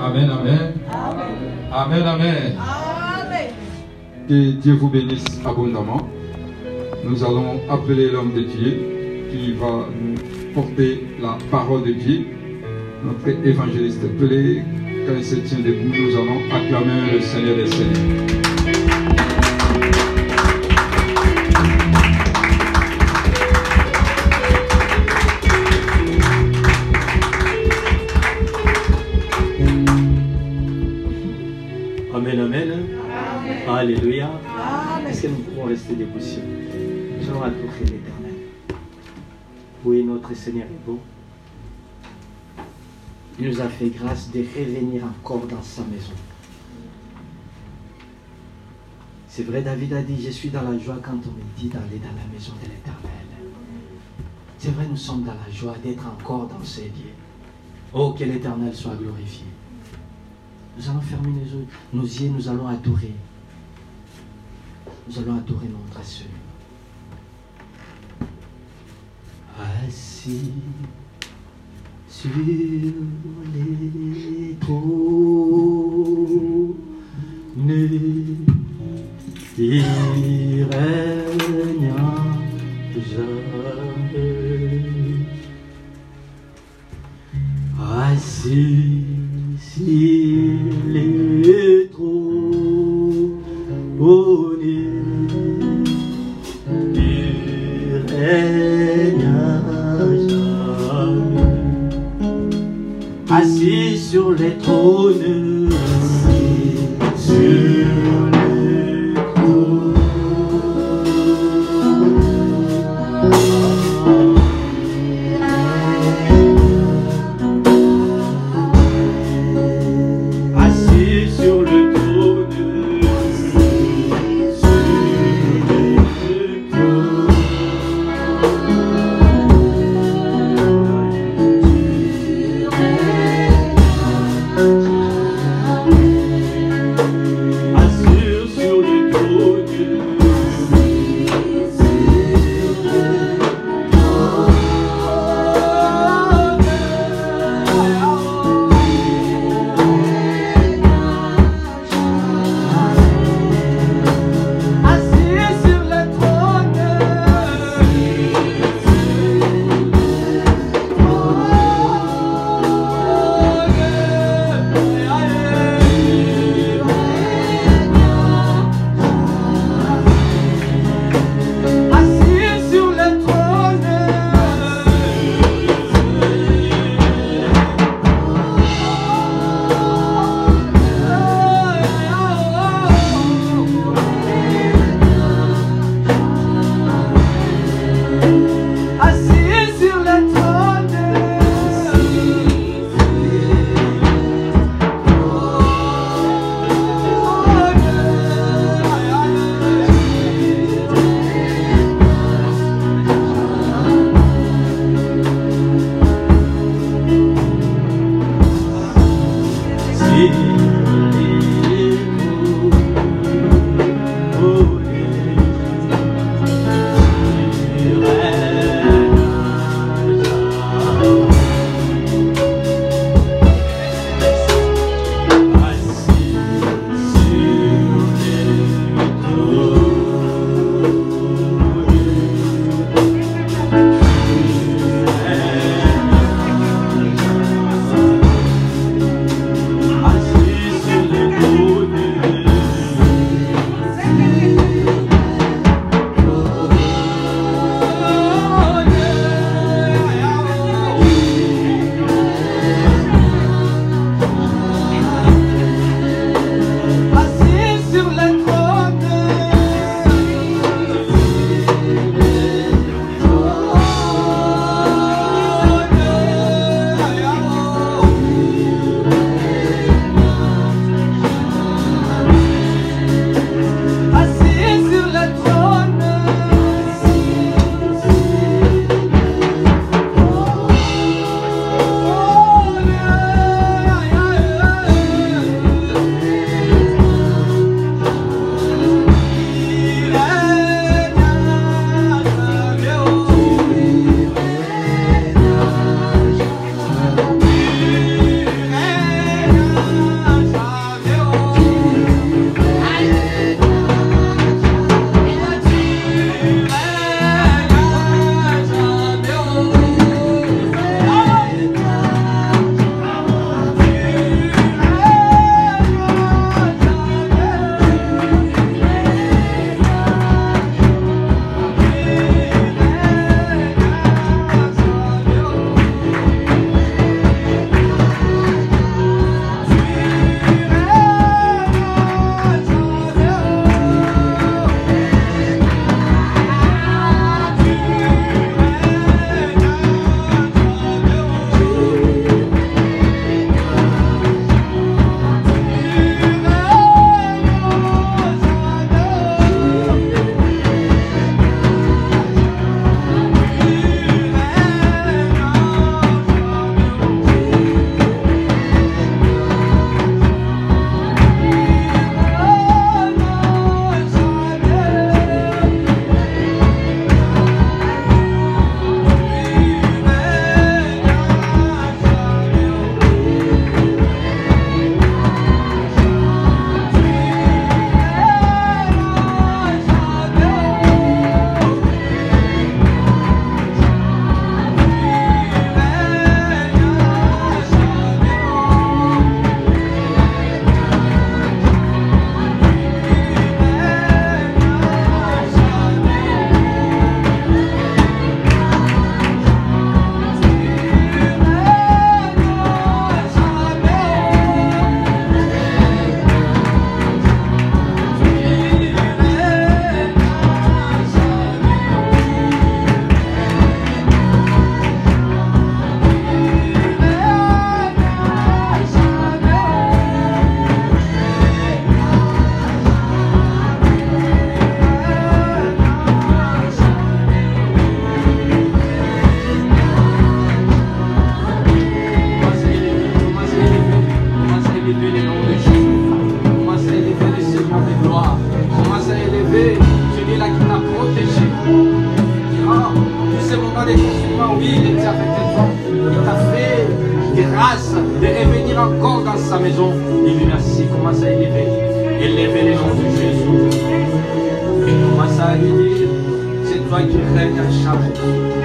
Amen, amen. Amen, amen. Que Dieu vous bénisse abondamment. Nous allons appeler l'homme de Dieu qui va nous porter la parole de Dieu. Notre évangéliste appelé, quand il se tient debout, nous allons acclamer le Seigneur des Seigneurs. Alléluia. Est-ce que nous pouvons rester debout sur Nous allons adorer l'éternel. Oui, notre Seigneur est beau. Il nous a fait grâce de revenir encore dans sa maison. C'est vrai, David a dit, je suis dans la joie quand on me dit d'aller dans la maison de l'éternel. C'est vrai, nous sommes dans la joie d'être encore dans ces lieux. Oh, que l'éternel soit glorifié. Nous allons fermer nos yeux, nos yeux, nous allons adorer. Nous allons adorer notre Seigneur. Assis sur les trônes, il règne jamais. Assis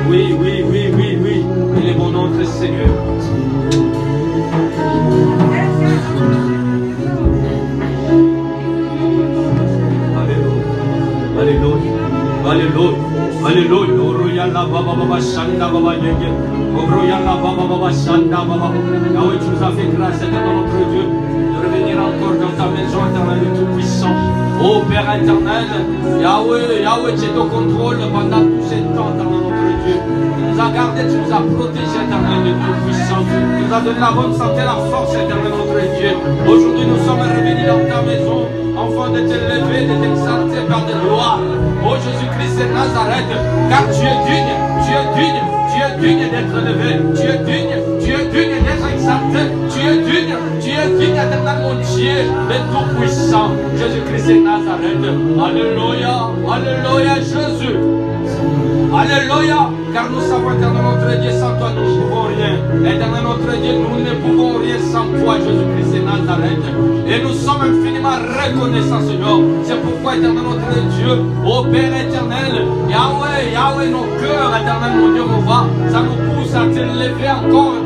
Oui, oui, oui, oui, oui. Il est bon notre Seigneur. Alléluia. Alléluia. Alléluia. Oroyala baba baba shanda baba yenge. Oroyala baba baba shanda baba. Yahweh, tu nous as fait grâce notre Dieu Ô Père éternel, Yahweh, Yahweh, tu es au contrôle pendant tout ce temps, éternel notre Dieu. Tu nous as gardés, tu nous as protégés, éternel de Tout-Puissant. Tu nous as donné la bonne santé, la force, éternel notre Dieu. Aujourd'hui, nous sommes revenus dans ta maison, enfant de t'élever, de t'exalter par de gloire. Ô Jésus-Christ de Nazareth, car tu es digne, tu es digne, tu es digne d'être élevé, tu es digne, digne tu es digne, tu es digne, éternel mon Dieu, de tout-puissant, Jésus-Christ de Nazareth. Alléluia, Alléluia, Jésus. Alléluia, car nous savons, éternel notre Dieu, sans toi nous ne pouvons rien. Éternel notre Dieu, nous ne pouvons rien sans toi, Jésus-Christ de Nazareth. Et nous sommes infiniment reconnaissants, Seigneur. C'est pourquoi, éternel notre Dieu, ô Père éternel, Yahweh, Yahweh, nos cœurs, éternel mon Dieu, mon va, ça nous pousse à t'élever encore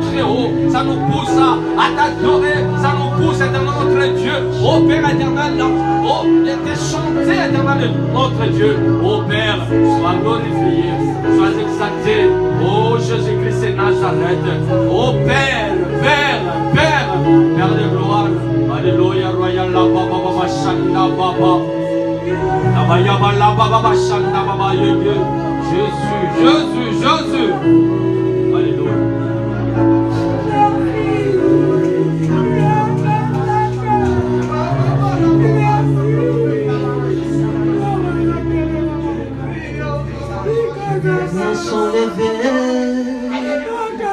Ça nous pousse à, t'adorer. Ça nous pousse, éternel notre Dieu, ô Père éternel, oh, de te chanter, éternel notre Dieu. Ô Père, sois glorifié, sois exalté. Ô Jésus-Christ de Nazareth. Ô Père, Père, Père, Père de gloire. Alléluia, Royal la Baba Baba Baba. La Baba Baba Shanda Baba. Jésus, Jésus, Jésus.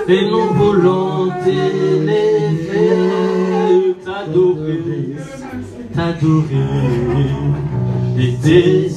Et nous voulons t'élever, t'adorer, t'adorer et te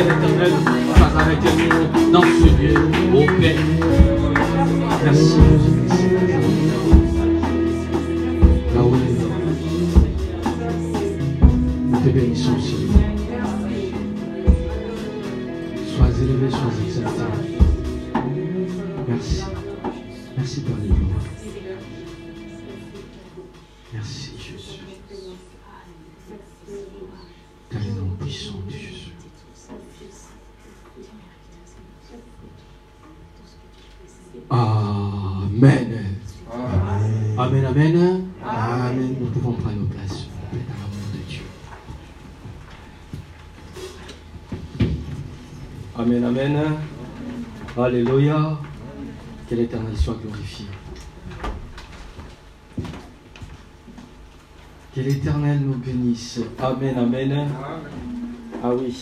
supérieur, éternel, fasse avec nous dans ce soit glorifié. Que l'éternel nous bénisse. Amen, amen. Ah oui.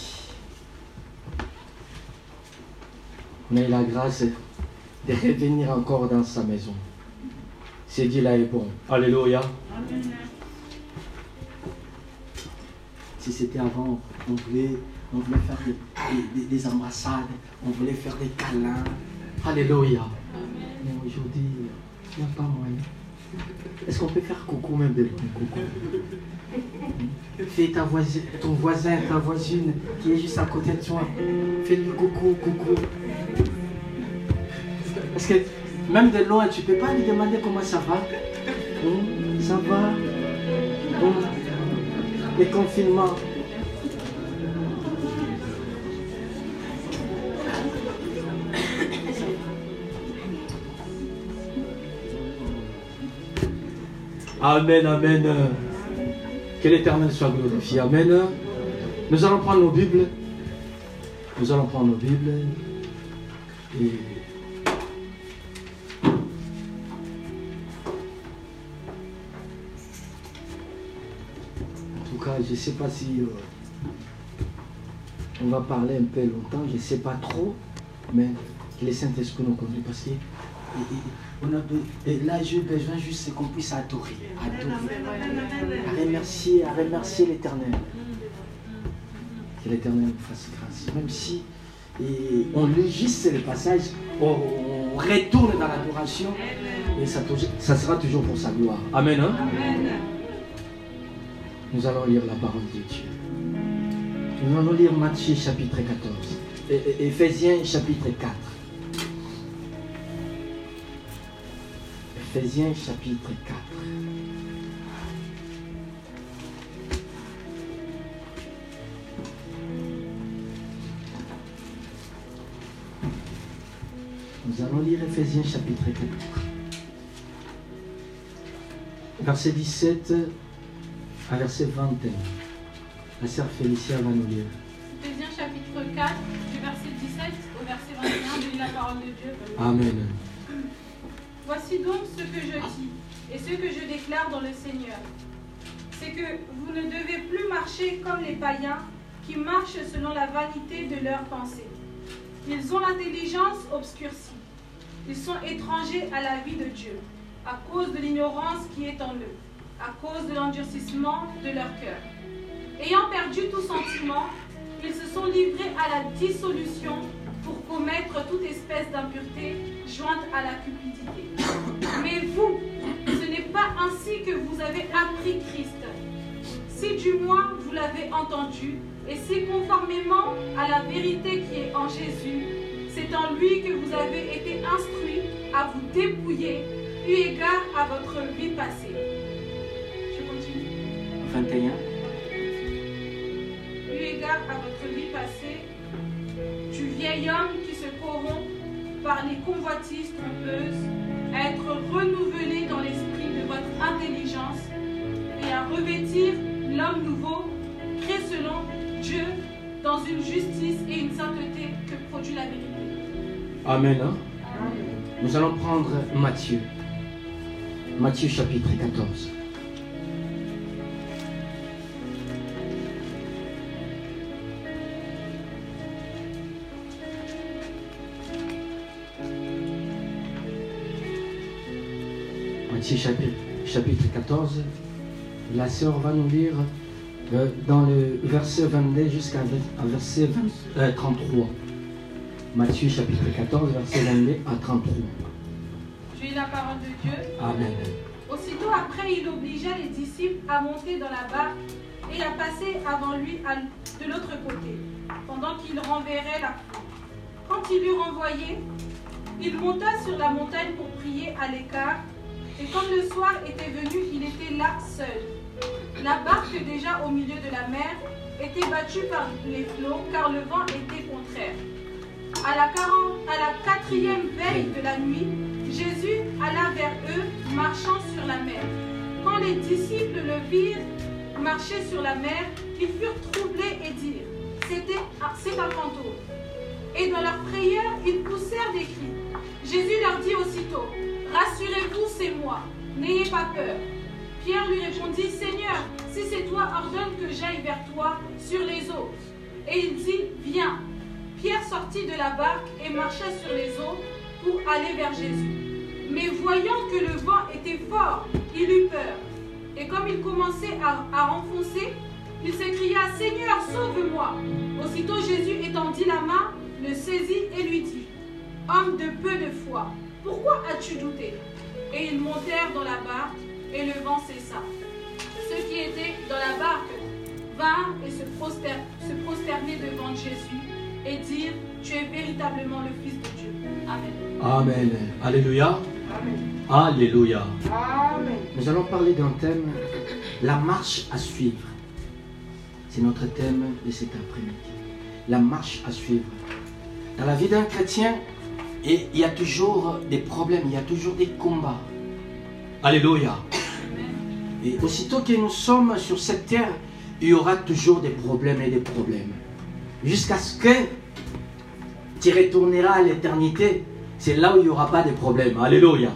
On a eu la grâce de revenir encore dans sa maison. C'est dit là est bon. Alléluia. Si c'était avant, on voulait, on voulait faire des, des- des ambassades, on voulait faire des câlins. Alléluia. Mais aujourd'hui, il n'y a pas moyen. Est-ce qu'on peut faire coucou même de loin coucou Fais ta voisine, ton voisin, ta voisine qui est juste à côté de toi. Fais-lui coucou, coucou. Parce que même de loin, tu ne peux pas lui demander comment ça va. Hum, ça va? Hum, les confinements. Amen, amen. Que l'Éternel soit glorifié. Amen. Nous allons prendre nos Bibles. Nous allons prendre nos Bibles. Et je ne sais pas si euh, on va parler un peu longtemps, je ne sais pas trop, mais que le Saint-Esprit nous conduise parce que on a, et là j'ai besoin juste qu'on puisse adorer, adorer, à remercier, à remercier l'Éternel. Que l'Éternel nous fasse grâce. Même si et on lit juste le passage, on, retourne dans l'adoration, et ça, ça, sera toujours pour sa gloire. Amen. Hein? Amen. Nous allons lire la parole de Dieu. Nous allons lire Matthieu chapitre 14. Et, Éphésiens chapitre 4. Éphésiens chapitre 4. Nous allons lire Éphésiens chapitre 4. Verset 17 à verset 21. La sœur Félicia va nous lire. Éphésiens chapitre 4, du verset 17 au verset 21, de la parole de Dieu. Amen. Voici donc ce que je dis et ce que je déclare dans le Seigneur. C'est que vous ne devez plus marcher comme les païens qui marchent selon la vanité de leurs pensées. Ils ont l'intelligence obscurcie. Ils sont étrangers à la vie de Dieu à cause de l'ignorance qui est en eux à cause de l'endurcissement de leur cœur. Ayant perdu tout sentiment, ils se sont livrés à la dissolution pour commettre toute espèce d'impureté jointe à la cupidité. Mais vous, ce n'est pas ainsi que vous avez appris Christ. Si du moins vous l'avez entendu, et si conformément à la vérité qui est en Jésus, c'est en lui que vous avez été instruits à vous dépouiller, eu égard à votre vie passée 21. Eu égard à votre vie passée, du vieil homme qui se corrompt par les convoitises trompeuses, à être renouvelé dans l'esprit de votre intelligence et à revêtir l'homme nouveau, créé selon Dieu, dans une justice et une sainteté que produit la vérité. Amen. Hein? Nous allons prendre Matthieu. Matthieu chapitre 14. Chapitre, chapitre 14, la sœur va nous lire euh, dans le verset 22 jusqu'à verset 33. Euh, Matthieu chapitre 14, verset 22 à 33. J'ai la parole de Dieu. Amen. Aussitôt après, il obligea les disciples à monter dans la barque et à passer avant lui de l'autre côté, pendant qu'il renverrait la foule. Quand il eut renvoyé, il monta sur la montagne pour prier à l'écart et comme le soir était venu, il était là seul. La barque, déjà au milieu de la mer, était battue par les flots, car le vent était contraire. À la, quatrième veille de la nuit, Jésus alla vers eux, marchant sur la mer. Quand les disciples le virent marcher sur la mer, ils furent troublés et dirent c'est un fantôme. Et dans leur prière, ils poussèrent des cris. Jésus leur dit aussitôt Rassurez-vous, c'est moi. N'ayez pas peur. Pierre lui répondit, Seigneur, si c'est toi, ordonne que j'aille vers toi sur les eaux. Et il dit, viens. Pierre sortit de la barque et marcha sur les eaux pour aller vers Jésus. Mais voyant que le vent était fort, il eut peur. Et comme il commençait à, à enfoncer, il s'écria, Seigneur, sauve-moi. Aussitôt Jésus étendit la main, le saisit et lui dit, Homme de peu de foi, pourquoi as-tu douté? Et ils montèrent dans la barque, et le vent cessa. Ceux qui étaient dans la barque vinrent et se, prosterner devant Jésus et dirent, Tu es véritablement le Fils de Dieu. Amen. Amen. Alléluia. Alléluia. Amen. Nous allons parler d'un thème, la marche à suivre. C'est notre thème de cet après-midi. La marche à suivre. Dans la vie d'un chrétien, il y a toujours des problèmes, il y a toujours des combats. Alléluia. Et aussitôt que nous sommes sur cette terre, il y aura toujours des problèmes et des problèmes. Jusqu'à ce que tu retourneras à l'éternité, c'est là où il n'y aura pas de problèmes. Alléluia.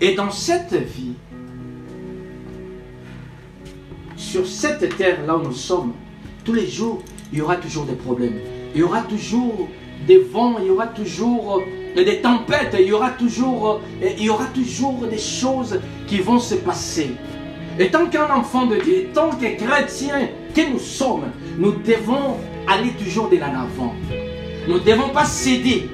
Et dans cette vie, sur cette terre là où nous sommes, tous les jours, il y aura toujours des problèmes. Il y aura toujours des vents, il y aura toujours euh, des tempêtes, il y aura toujours, euh, il y aura toujours des choses qui vont se passer. Et tant qu'un enfant de Dieu, tant que chrétien que nous sommes, nous devons aller toujours de l'avant. Nous ne devons pas céder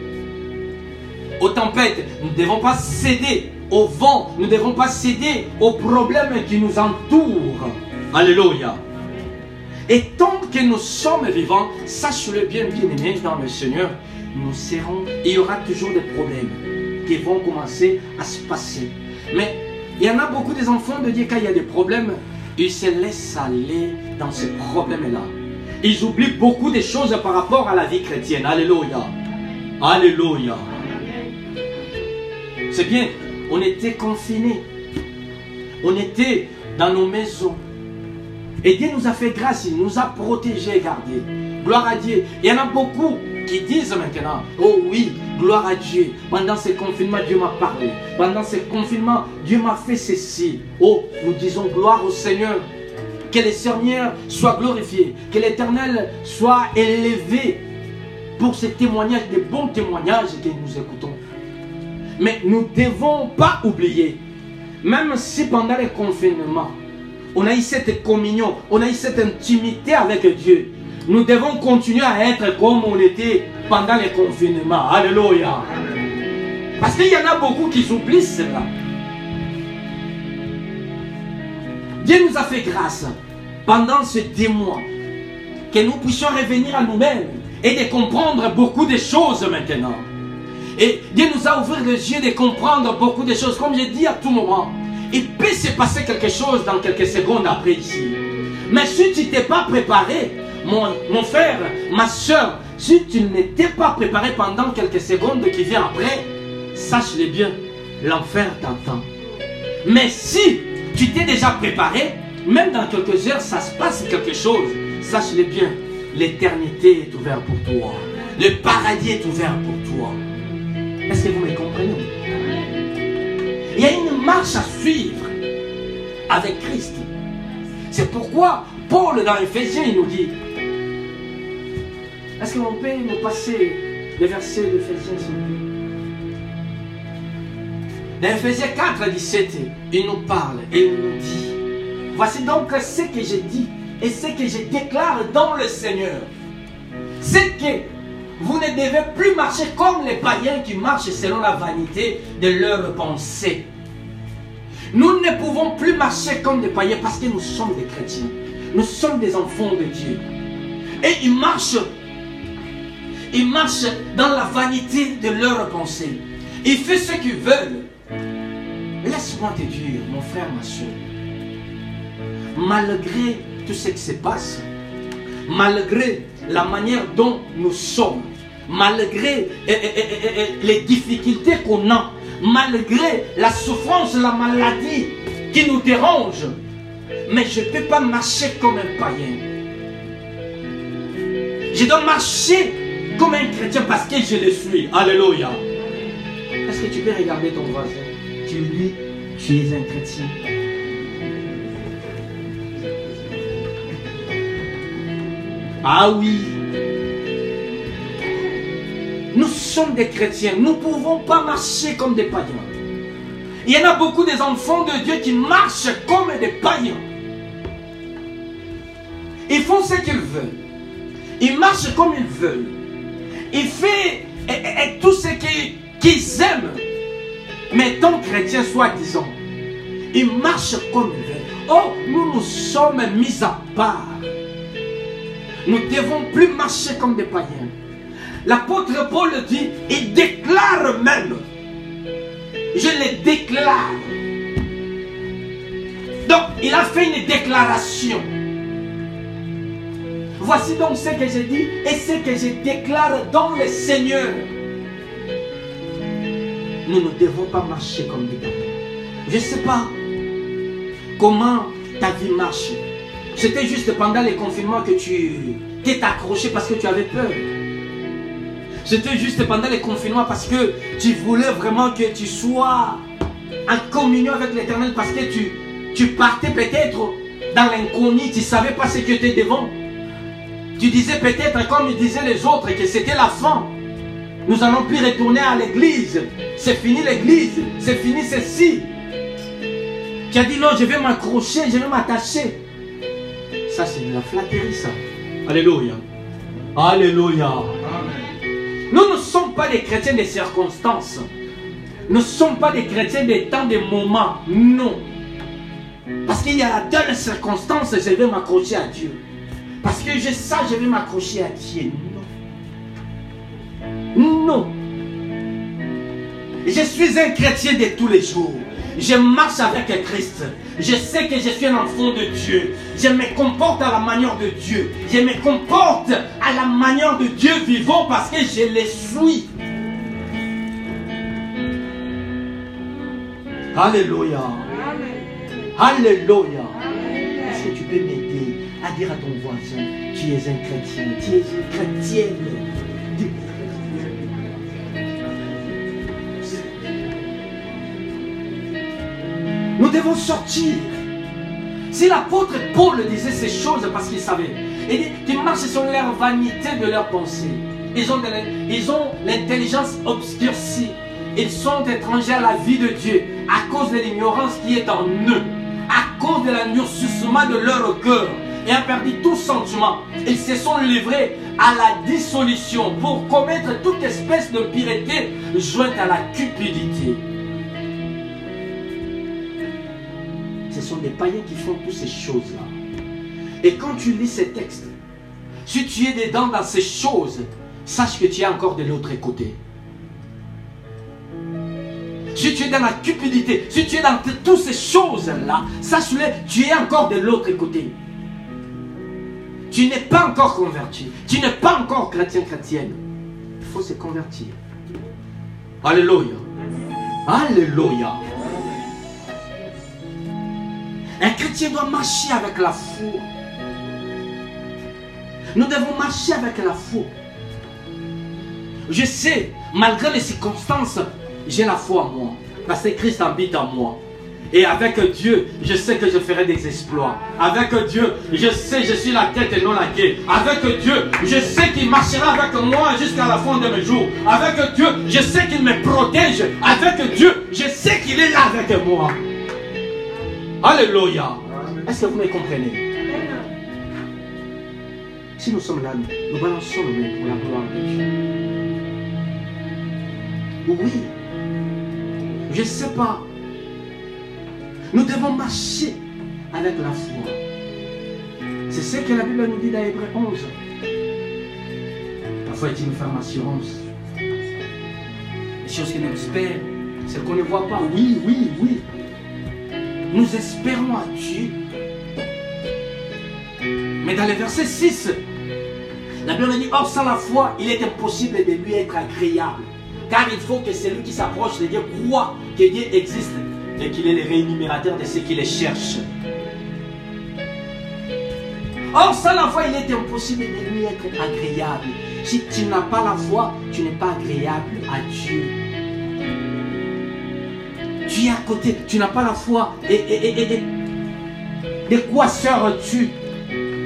aux tempêtes, nous ne devons pas céder au vent, nous ne devons pas céder aux problèmes qui nous entourent. Alléluia. Et tant que nous sommes vivants, sache-le bien, bien-aimé dans le Seigneur, nous serons, il y aura toujours des problèmes qui vont commencer à se passer. Mais il y en a beaucoup des enfants de Dieu, quand il y a des problèmes, ils se laissent aller dans ces problèmes-là. Ils oublient beaucoup de choses par rapport à la vie chrétienne. Alléluia. Alléluia. C'est bien, on était confinés. On était dans nos maisons. Et Dieu nous a fait grâce, il nous a protégés et gardés. Gloire à Dieu. Il y en a beaucoup qui disent maintenant, oh oui, gloire à Dieu. Pendant ce confinement, Dieu m'a parlé. Pendant ce confinement, Dieu m'a fait ceci. Oh, nous disons gloire au Seigneur. Que le Seigneur soit glorifié. Que l'Éternel soit élevé pour ces témoignages, des bons témoignages que nous écoutons. Mais nous ne devons pas oublier, même si pendant le confinement, on a eu cette communion, on a eu cette intimité avec Dieu. Nous devons continuer à être comme on était pendant le confinement. Alléluia. Parce qu'il y en a beaucoup qui oublient cela. Dieu nous a fait grâce pendant ces deux mois que nous puissions revenir à nous-mêmes et de comprendre beaucoup de choses maintenant. Et Dieu nous a ouvert les yeux de comprendre beaucoup de choses. Comme j'ai dit à tout moment, il peut se passer quelque chose dans quelques secondes après ici. Mais si tu t'es pas préparé, mon, frère, ma soeur, si tu n'étais pas préparé pendant quelques secondes qui viennent après, sache-le bien, l'enfer t'attend. Mais si tu t'es déjà préparé, même dans quelques heures, ça se passe quelque chose, sache-le bien, l'éternité est ouverte pour toi. Le paradis est ouvert pour toi. Est-ce que marche à suivre avec Christ. C'est pourquoi Paul dans Ephésiens, il nous dit, est-ce qu'on peut nous passer les versets d'Ephésiens, s'il Dans Ephésiens 4, 17, il nous parle et il nous dit, voici donc ce que j'ai dit et ce que je déclare dans le Seigneur. C'est que vous ne devez plus marcher comme les païens qui marchent selon la vanité de leurs pensées. Nous ne pouvons plus marcher comme des païens parce que nous sommes des chrétiens. Nous sommes des enfants de Dieu. Et ils marchent. Ils marchent dans la vanité de leurs pensées. Ils font ce qu'ils veulent. Laisse-moi te dire, mon frère, ma soeur, malgré tout ce qui se passe, malgré la manière dont nous sommes, malgré eh, eh, eh, les difficultés qu'on a, malgré la souffrance, la maladie qui nous dérange, mais je ne peux pas marcher comme un païen. Je dois marcher comme un chrétien parce que je le suis. Alléluia. Est-ce que tu peux regarder ton voisin? Tu lui dis, tu es un chrétien. Ah oui. Nous sommes des chrétiens. Nous ne pouvons pas marcher comme des païens. Il y en a beaucoup des enfants de Dieu qui marchent comme des païens. Ils font ce qu'ils veulent. Ils marchent comme ils veulent. Ils font tout ce qu'ils aiment. Mais tant chrétiens, soi-disant, ils marchent comme ils veulent. Oh, nous nous sommes mis à part. Nous ne devons plus marcher comme des païens. L'apôtre Paul dit, il déclare même, je le déclare. Donc, il a fait une déclaration. Voici donc ce que j'ai dit et ce que je déclare dans le Seigneur. Nous ne devons pas marcher comme des gamins. Je ne sais pas comment ta vie marche. C'était juste pendant les confinements que tu t'es accroché parce que tu avais peur. C'était juste pendant les confinements parce que tu voulais vraiment que tu sois en communion avec l'éternel parce que tu, tu partais peut-être dans l'inconnu, tu ne savais pas ce que tu es devant. Tu disais peut-être comme disaient les autres que c'était la fin. Nous n'allons plus retourner à l'église. C'est fini l'église. C'est fini ceci. Tu as dit non, je vais m'accrocher, je vais m'attacher. Ça, c'est de la flatterie, ça. Alléluia. Alléluia. Pas des chrétiens des circonstances. Nous ne sommes pas des chrétiens des temps, des moments. Non. Parce qu'il y a telle circonstance, je vais m'accrocher à Dieu. Parce que je ça, je vais m'accrocher à Dieu. Non. Non. Je suis un chrétien de tous les jours. Je marche avec Christ. Je sais que je suis un enfant de Dieu. Je me comporte à la manière de Dieu. Je me comporte à la manière de Dieu vivant parce que je le suis. Alléluia. Alléluia. Est-ce que tu peux m'aider à dire à ton voisin, tu es un chrétien, tu es une chrétienne? Nous devons sortir. Si l'apôtre Paul disait ces choses parce qu'il savait, il dit qu'ils marchent sur leur vanité de leurs pensées. Ils ont, ils ont l'intelligence obscurcie. Ils sont étrangers à la vie de Dieu à cause de l'ignorance qui est en eux, à cause de l'endurcissement de leur cœur et a perdu tout sentiment. Ils se sont livrés à la dissolution pour commettre toute espèce de pireté jointe à la cupidité. Ce sont des païens qui font toutes ces choses-là. Et quand tu lis ces textes, si tu es dedans dans ces choses, sache que tu es encore de l'autre côté. Si tu es dans la cupidité, si tu es dans toutes ces choses-là, sache-le, tu es encore de l'autre côté. Tu n'es pas encore converti. Tu n'es pas encore chrétien, chrétienne. Il faut se convertir. Alléluia. Alléluia. Un chrétien doit marcher avec la foi. Nous devons marcher avec la foi. Je sais, malgré les circonstances, j'ai la foi en moi. Parce que Christ habite en moi. Et avec Dieu, je sais que je ferai des exploits. Avec Dieu, je sais que je suis la tête et non la queue. Avec Dieu, je sais qu'il marchera avec moi jusqu'à la fin de mes jours. Avec Dieu, je sais qu'il me protège. Avec Dieu, je sais qu'il est là avec moi. Alléluia. Est-ce que vous me comprenez? Si nous sommes là, nous balançons mains pour la gloire de Dieu. Oui. Je ne sais pas. Nous devons marcher avec la foi. C'est ce que la Bible nous dit dans Hébreu 11. La foi est une ferme assurance? Les choses qu'on espère, c'est qu'on ne voit pas. Oui, oui, oui. Nous espérons à Dieu. Mais dans le verset 6, la Bible dit, or sans la foi, il est impossible de lui être agréable. Car il faut que celui qui s'approche de Dieu croit que Dieu existe et qu'il est le rémunérateur de ceux qui les cherchent. Or, sans la foi, il est impossible de lui être agréable. Si tu n'as pas la foi, tu n'es pas agréable à Dieu. Tu es à côté, tu n'as pas la foi. Et, de quoi seras-tu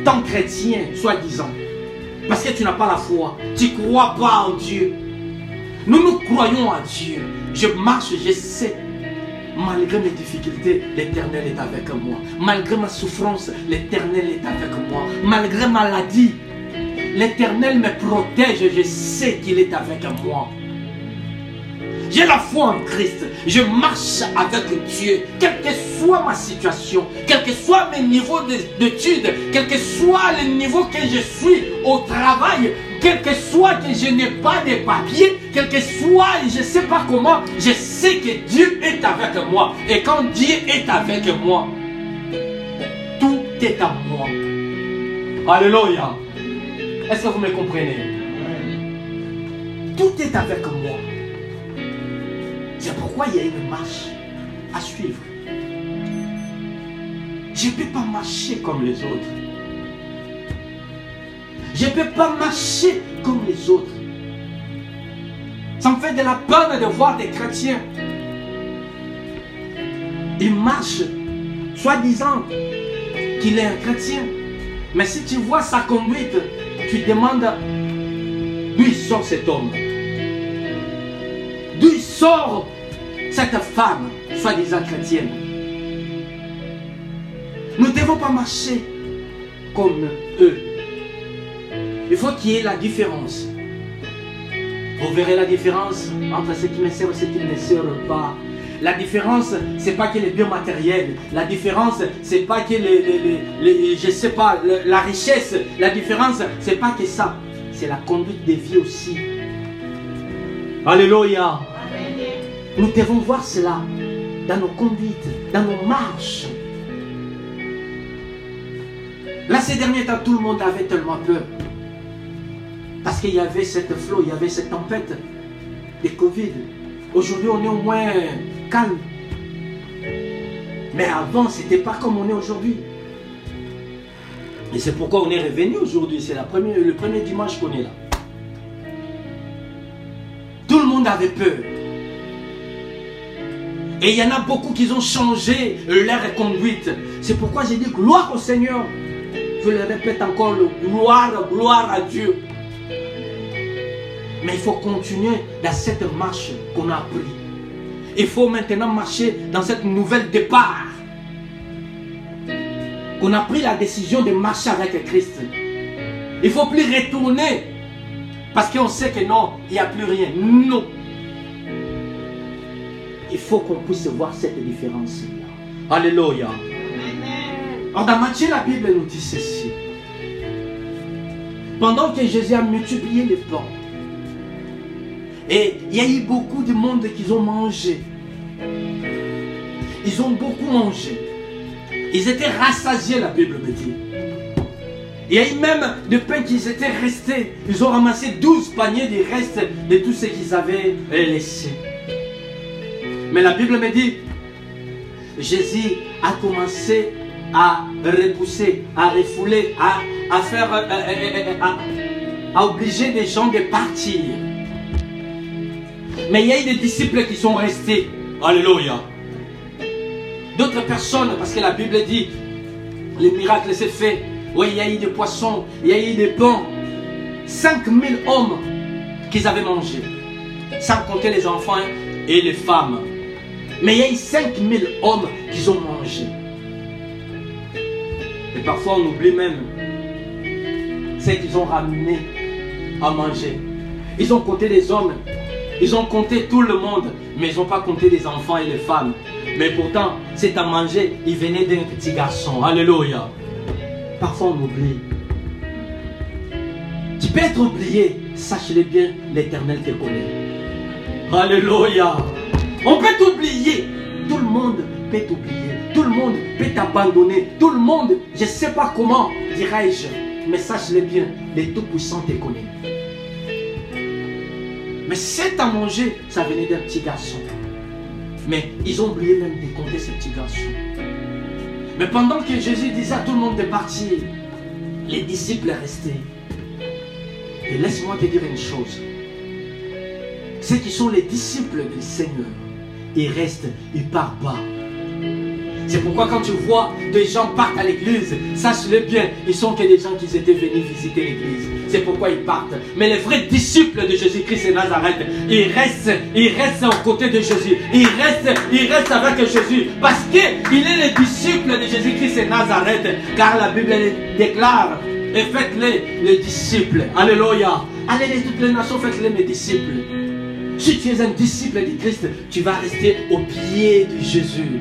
tant chrétien, soi-disant? Parce que tu n'as pas la foi. Tu crois pas en Dieu. Nous nous croyons en Dieu. Je marche, je sais. Malgré mes difficultés, l'Éternel est avec moi. Malgré ma souffrance, l'Éternel est avec moi. Malgré ma maladie, l'Éternel me protège. Je sais qu'il est avec moi. J'ai la foi en Christ. Je marche avec Dieu. Quelle que soit ma situation, quel que soit mes niveaux d'études, quel que soit le niveau que je suis au travail, quel que soit que je n'ai pas de papiers, quel que soit, je ne sais pas comment, je sais que Dieu est avec moi. Et quand Dieu est avec moi, tout est à moi. Alléluia. Est-ce que vous me comprenez? Tout est avec moi. C'est pourquoi il y a une marche à suivre. Je ne peux pas marcher comme les autres. Je ne peux pas marcher comme les autres. Ça me fait de la peine de voir des chrétiens. Ils marchent, soi-disant qu'il est un chrétien. Mais si tu vois sa conduite, tu demandes d'où sort cet homme? D'où sort cette femme, soi-disant chrétienne? Nous ne devons pas marcher comme eux. Il faut qu'il y ait la différence. Vous verrez la différence entre ce qui me sert et ce qui ne me sert pas. La différence, c'est pas que les biens matériels. La différence, c'est pas que les, les, je sais pas, la richesse. La différence, c'est pas que ça. C'est la conduite de vie aussi. Alléluia. Nous devons voir cela dans nos conduites, dans nos marches. Là, ces derniers temps, tout le monde avait tellement peur. Parce qu'il y avait cette flot, il y avait cette tempête de Covid. Aujourd'hui, on est au moins calme. Mais avant, ce n'était pas comme on est aujourd'hui. Et c'est pourquoi on est revenu aujourd'hui. C'est le premier dimanche qu'on est là. Tout le monde avait peur. Et il y en a beaucoup qui ont changé leur conduite. C'est pourquoi j'ai dit gloire au Seigneur. Je le répète encore, gloire, gloire à Dieu. Mais il faut continuer dans cette marche qu'on a pris. Il faut maintenant marcher dans cette nouvelle départ. Qu'on a pris la décision de marcher avec Christ. Il ne faut plus retourner. Parce qu'on sait que non, il n'y a plus rien. Non. Il faut qu'on puisse voir cette différence-là. Alléluia. Alors dans Matthieu, la Bible nous dit ceci. Pendant que Jésus a multiplié les pains, et il y a eu beaucoup de monde qui ont mangé. Ils ont beaucoup mangé. Ils étaient rassasiés, la Bible me dit. Il y a eu même de pain qui étaient restés. Ils ont ramassé 12 paniers des restes de tout ce qu'ils avaient laissé. Mais la Bible me dit, Jésus a commencé à repousser, à refouler, à, faire, euh, euh, euh, à obliger des gens de partir. Mais il y a eu des disciples qui sont restés. Alléluia. D'autres personnes, parce que la Bible dit, les miracles s'est fait. Oui, il y a eu des poissons, il y a eu des pains. 5000 hommes qu'ils avaient mangé. Sans compter les enfants et les femmes. Mais il y a eu 5000 hommes qui ont mangé. Et parfois on oublie même ceux qu'ils ont ramenés à manger. Ils ont compté les hommes ils ont compté tout le monde, mais ils n'ont pas compté les enfants et les femmes. Mais pourtant, c'est à manger, il venait d'un petit garçon. Alléluia. Parfois on oublie. Tu peux être oublié, sache-le bien, l'éternel te connaît. Alléluia. On peut t'oublier. Tout le monde peut t'oublier. Tout le monde peut t'abandonner. Tout le monde, je ne sais pas comment, dirais-je, mais sache-le bien, les Tout-Puissants te connaissent. Mais c'est à manger, ça venait d'un petit garçon. Mais ils ont oublié même de compter ce petit garçon. Mais pendant que Jésus disait à tout le monde de partir, les disciples restaient. Et laisse-moi te dire une chose. Ceux qui sont les disciples du Seigneur, ils restent, ils partent pas. C'est pourquoi quand tu vois des gens partent à l'église, sache-le bien, ils sont que des gens qui étaient venus visiter l'église. C'est pourquoi ils partent. Mais les vrais disciples de Jésus-Christ et Nazareth, ils restent, ils restent aux côtés de Jésus. Ils restent, ils restent avec Jésus. Parce qu'il est le disciple de Jésus-Christ et Nazareth. Car la Bible déclare, et faites-les les disciples. Alléluia. Allez toutes les nations, faites-les mes disciples. Si tu es un disciple de Christ, tu vas rester au pied de Jésus.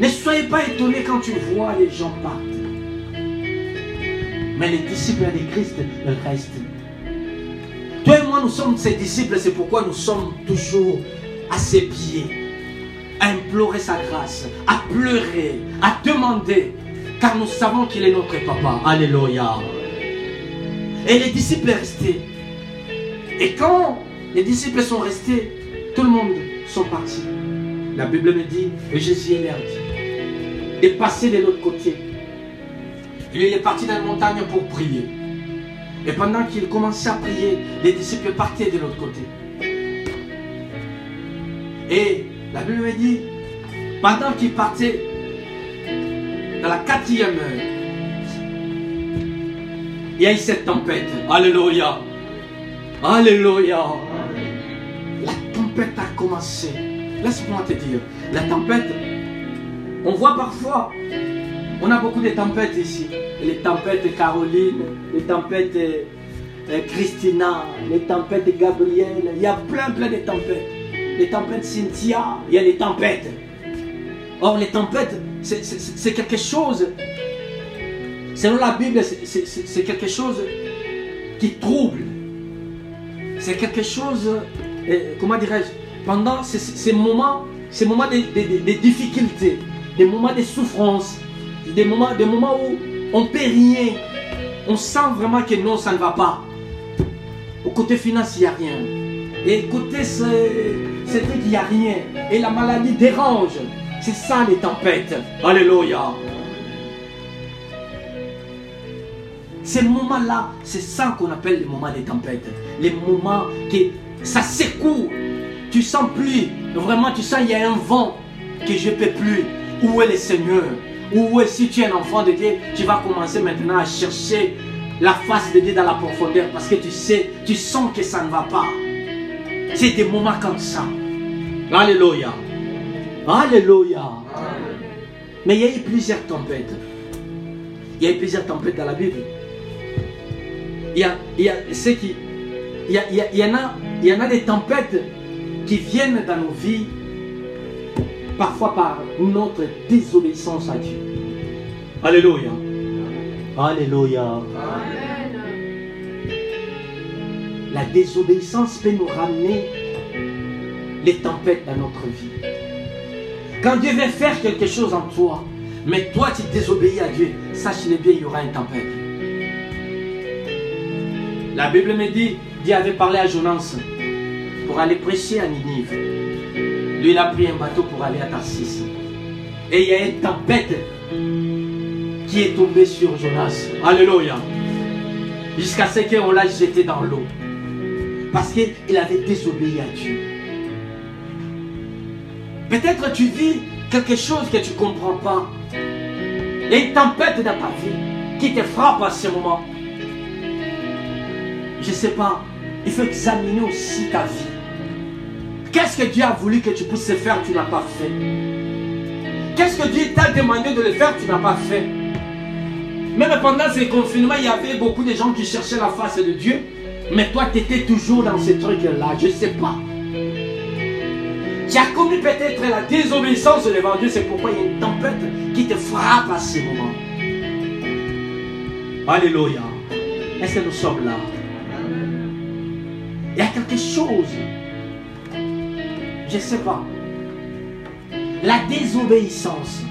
Ne soyez pas étonnés quand tu vois les gens partent. Mais les disciples de Christ restent. Toi et moi, nous sommes ses disciples, c'est pourquoi nous sommes toujours à ses pieds, à implorer sa grâce, à pleurer, à demander. car nous savons qu'il est notre papa. Alléluia. Et les disciples restés. Et quand les disciples sont restés, tout le monde sont partis. La Bible me dit, et Jésus leur dit, de passer de l'autre côté. Il est parti dans la montagne pour prier. Et pendant qu'il commençait à prier, les disciples partaient de l'autre côté. Et la Bible me dit, pendant qu'il partait dans la quatrième heure, il y a eu cette tempête. Alléluia. Alléluia. La tempête a commencé. Laisse-moi te dire, la tempête, on voit parfois, on a beaucoup de tempêtes ici. Les tempêtes Caroline, les tempêtes euh, Christina, les tempêtes Gabriel. Il y a plein, plein de tempêtes. Les tempêtes Cynthia, il y a les tempêtes. Or, les tempêtes, c'est quelque chose, selon la Bible, c'est quelque chose qui trouble. C'est quelque chose, euh, comment dirais-je, pendant ces, moments, ces moments de, difficultés, des moments de souffrance, des moments, des moments où on ne peut rien, on sent vraiment que non, ça ne va pas. Au côté financier, il n'y a rien. Et côté c'est qu'il n'y a rien. Et la maladie dérange. C'est ça les tempêtes. Alléluia. Ces moments-là, c'est ça qu'on appelle les moments des tempêtes. Les moments qui ça secoue. Tu sens plus. Vraiment, tu sens il y a un vent que je ne peux plus. Où est le Seigneur? Où est si tu es un enfant de Dieu, tu vas commencer maintenant à chercher la face de Dieu dans la profondeur parce que tu sais, tu sens que ça ne va pas. C'est des moments comme ça. Alléluia. Alléluia. Mais il y a eu plusieurs tempêtes. Il y a eu plusieurs tempêtes dans la Bible. Il y a, il y a qui. Il y, a, il, y en a, il y en a des tempêtes qui viennent dans nos vies, parfois par notre désobéissance à Dieu. Alléluia. Alléluia. La désobéissance peut nous ramener les tempêtes dans notre vie. Quand Dieu veut faire quelque chose en toi, mais toi tu désobéis à Dieu, sache-le bien, il y aura une tempête. La Bible me dit, Dieu avait parlé à Jonas pour aller prêcher à Ninive. Lui, il a pris un bateau pour aller à Tarsis. Et il y a une tempête qui est tombée sur Jonas. Alléluia. Jusqu'à ce qu'on l'a jeté dans l'eau. Parce qu'il avait désobéi à Dieu. Peut-être tu vis quelque chose que tu ne comprends pas. Il y a une tempête dans ta vie qui te frappe à ce moment. Je ne sais pas. Il faut examiner aussi ta vie. Qu'est-ce que Dieu a voulu que tu puisses faire, tu n'as pas fait Qu'est-ce que Dieu t'a demandé de le faire, tu n'as pas fait Même pendant ces confinements, il y avait beaucoup de gens qui cherchaient la face de Dieu. Mais toi, tu étais toujours dans ces trucs-là. Je ne sais pas. Tu as commis peut-être la désobéissance devant Dieu. C'est pourquoi il y a une tempête qui te frappe à ce moment. Alléluia. Est-ce que nous sommes là? Il y a quelque chose. Je ne sais pas. La désobéissance.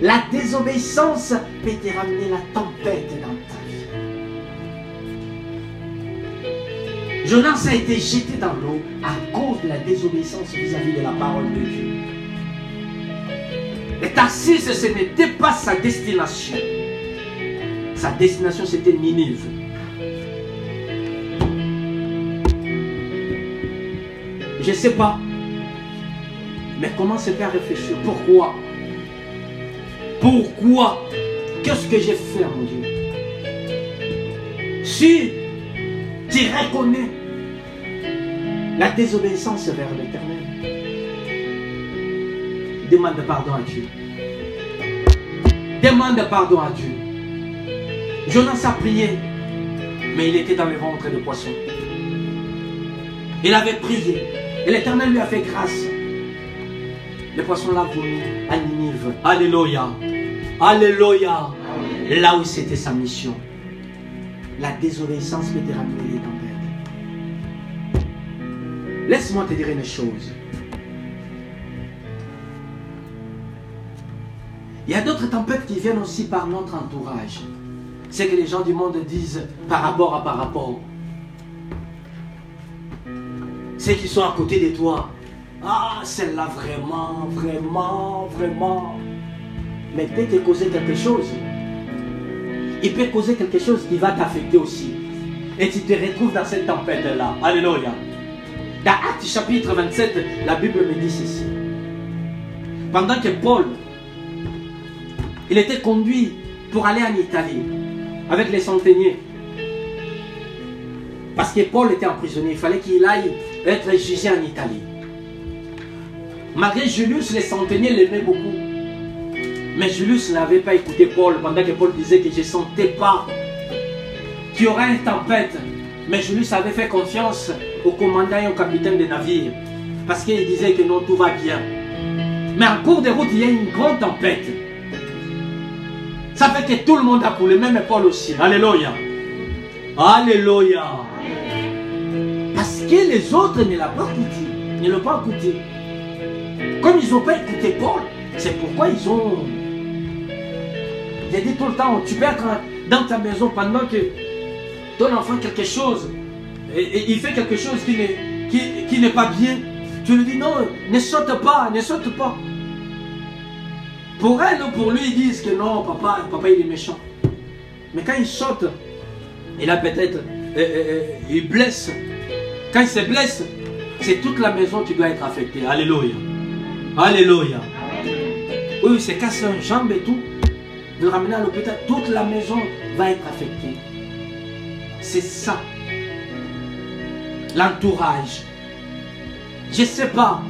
La désobéissance peut te ramener la tempête dans ta Jonas a été jeté dans l'eau à cause de la désobéissance vis-à-vis de la parole de Dieu. Et Tarsis, ce n'était pas sa destination. Sa destination, c'était Ninive. Je ne sais pas. Mais comment se faire réfléchir Pourquoi? Pourquoi? Qu'est-ce que j'ai fait, mon Dieu? Si tu reconnais la désobéissance vers l'éternel. Demande pardon à Dieu. Demande pardon à Dieu. Jonas a prié, mais il était dans le ventre de poisson. Il avait prié, et l'éternel lui a fait grâce. Le poisson l'a vomi à Ninive. Alléluia. Alléluia. Là où c'était sa mission. La désobéissance peut te ramener les Laisse-moi te dire une chose. Il y a d'autres tempêtes qui viennent aussi par notre entourage. C'est que les gens du monde disent par rapport à par rapport. Ceux qui sont à côté de toi. Ah, celle-là vraiment, vraiment, vraiment. Mais peut te causer quelque chose. Il peut causer quelque chose qui va t'affecter aussi. Et tu te retrouves dans cette tempête-là. Alléluia. Dans Actes chapitre 27, la Bible me dit ceci. Pendant que Paul, il était conduit pour aller en Italie avec les centeniers. Parce que Paul était emprisonné, il fallait qu'il aille être jugé en Italie. Malgré Julius, les centeniers l'aimaient beaucoup. Mais Julius n'avait pas écouté Paul pendant que Paul disait que je ne sentais pas qu'il y aurait une tempête. Mais Julius avait fait confiance au commandant et au capitaine des navires. Parce qu'il disait que non, tout va bien. Mais en cours de route, il y a une grande tempête. Ça fait que tout le monde a coulé, même Paul aussi. Alléluia. Alléluia. Les autres ne pas écouté. Ne l'ont pas écouté. Comme ils n'ont pas écouté Paul, c'est pourquoi ils ont. J'ai dit tout le temps, tu peux dans ta maison pendant que ton enfant quelque chose, et, il fait quelque chose qui n'est qui, n'est pas bien. Tu lui dis non, ne saute pas, ne saute pas. Pour elle ou pour lui, ils disent que non, papa, papa il est méchant. Mais quand il saute, il a peut-être, euh, euh, euh, il blesse. Quand il se blesse, c'est toute la maison qui doit être affectée. Alléluia. Alléluia. Oui, il se casse une jambe et tout. De ramener à l'hôpital, toute la maison va être affectée. C'est ça. L'entourage. Je ne sais pas.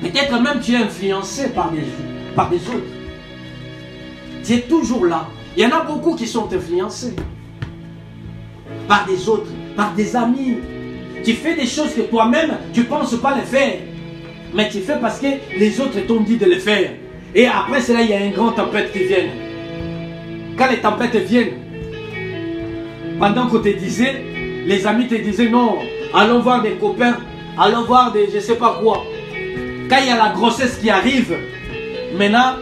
Peut-être même tu es influencé par des, par des autres. Tu es toujours là. Il y en a beaucoup qui sont influencés par des autres, par des amis. Tu fais des choses que toi-même, tu ne penses pas les faire. Mais tu fais parce que les autres t'ont dit de le faire. Et après cela, il y a une grande tempête qui vient. Quand les tempêtes viennent, pendant qu'on te disait, les amis te disaient non, allons voir des copains, allons voir des je sais pas quoi. Quand il y a la grossesse qui arrive, maintenant,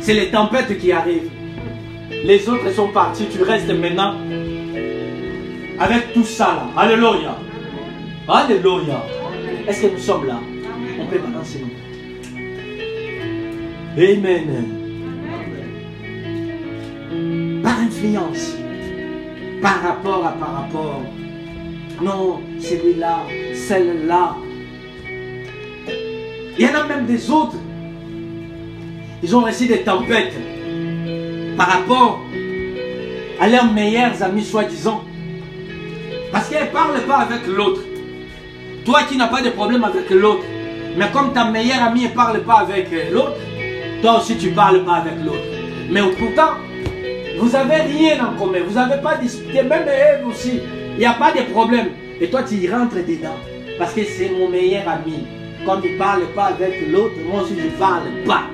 c'est les tempêtes qui arrivent. Les autres sont partis, tu restes maintenant avec tout ça là. Alléluia. Alléluia. Est-ce que nous sommes là? On peut balancer nous. Amen. Par influence, par rapport à par rapport. Non, celui-là, celle-là. Il y en a même des autres. Ils ont reçu des tempêtes par rapport à leurs meilleurs amis, soi-disant. Parce qu'elle ne parle pas avec l'autre. Toi qui n'as pas de problème avec l'autre. Mais comme ta meilleure amie ne parle pas avec l'autre, toi aussi tu ne parles pas avec l'autre. Mais pourtant, vous n'avez rien en commun. Vous n'avez pas discuté. Même elle aussi. Il n'y a pas de problème. Et toi tu y rentres dedans. Parce que c'est mon meilleur ami. Comme il ne parle pas avec l'autre, moi aussi je ne parle pas.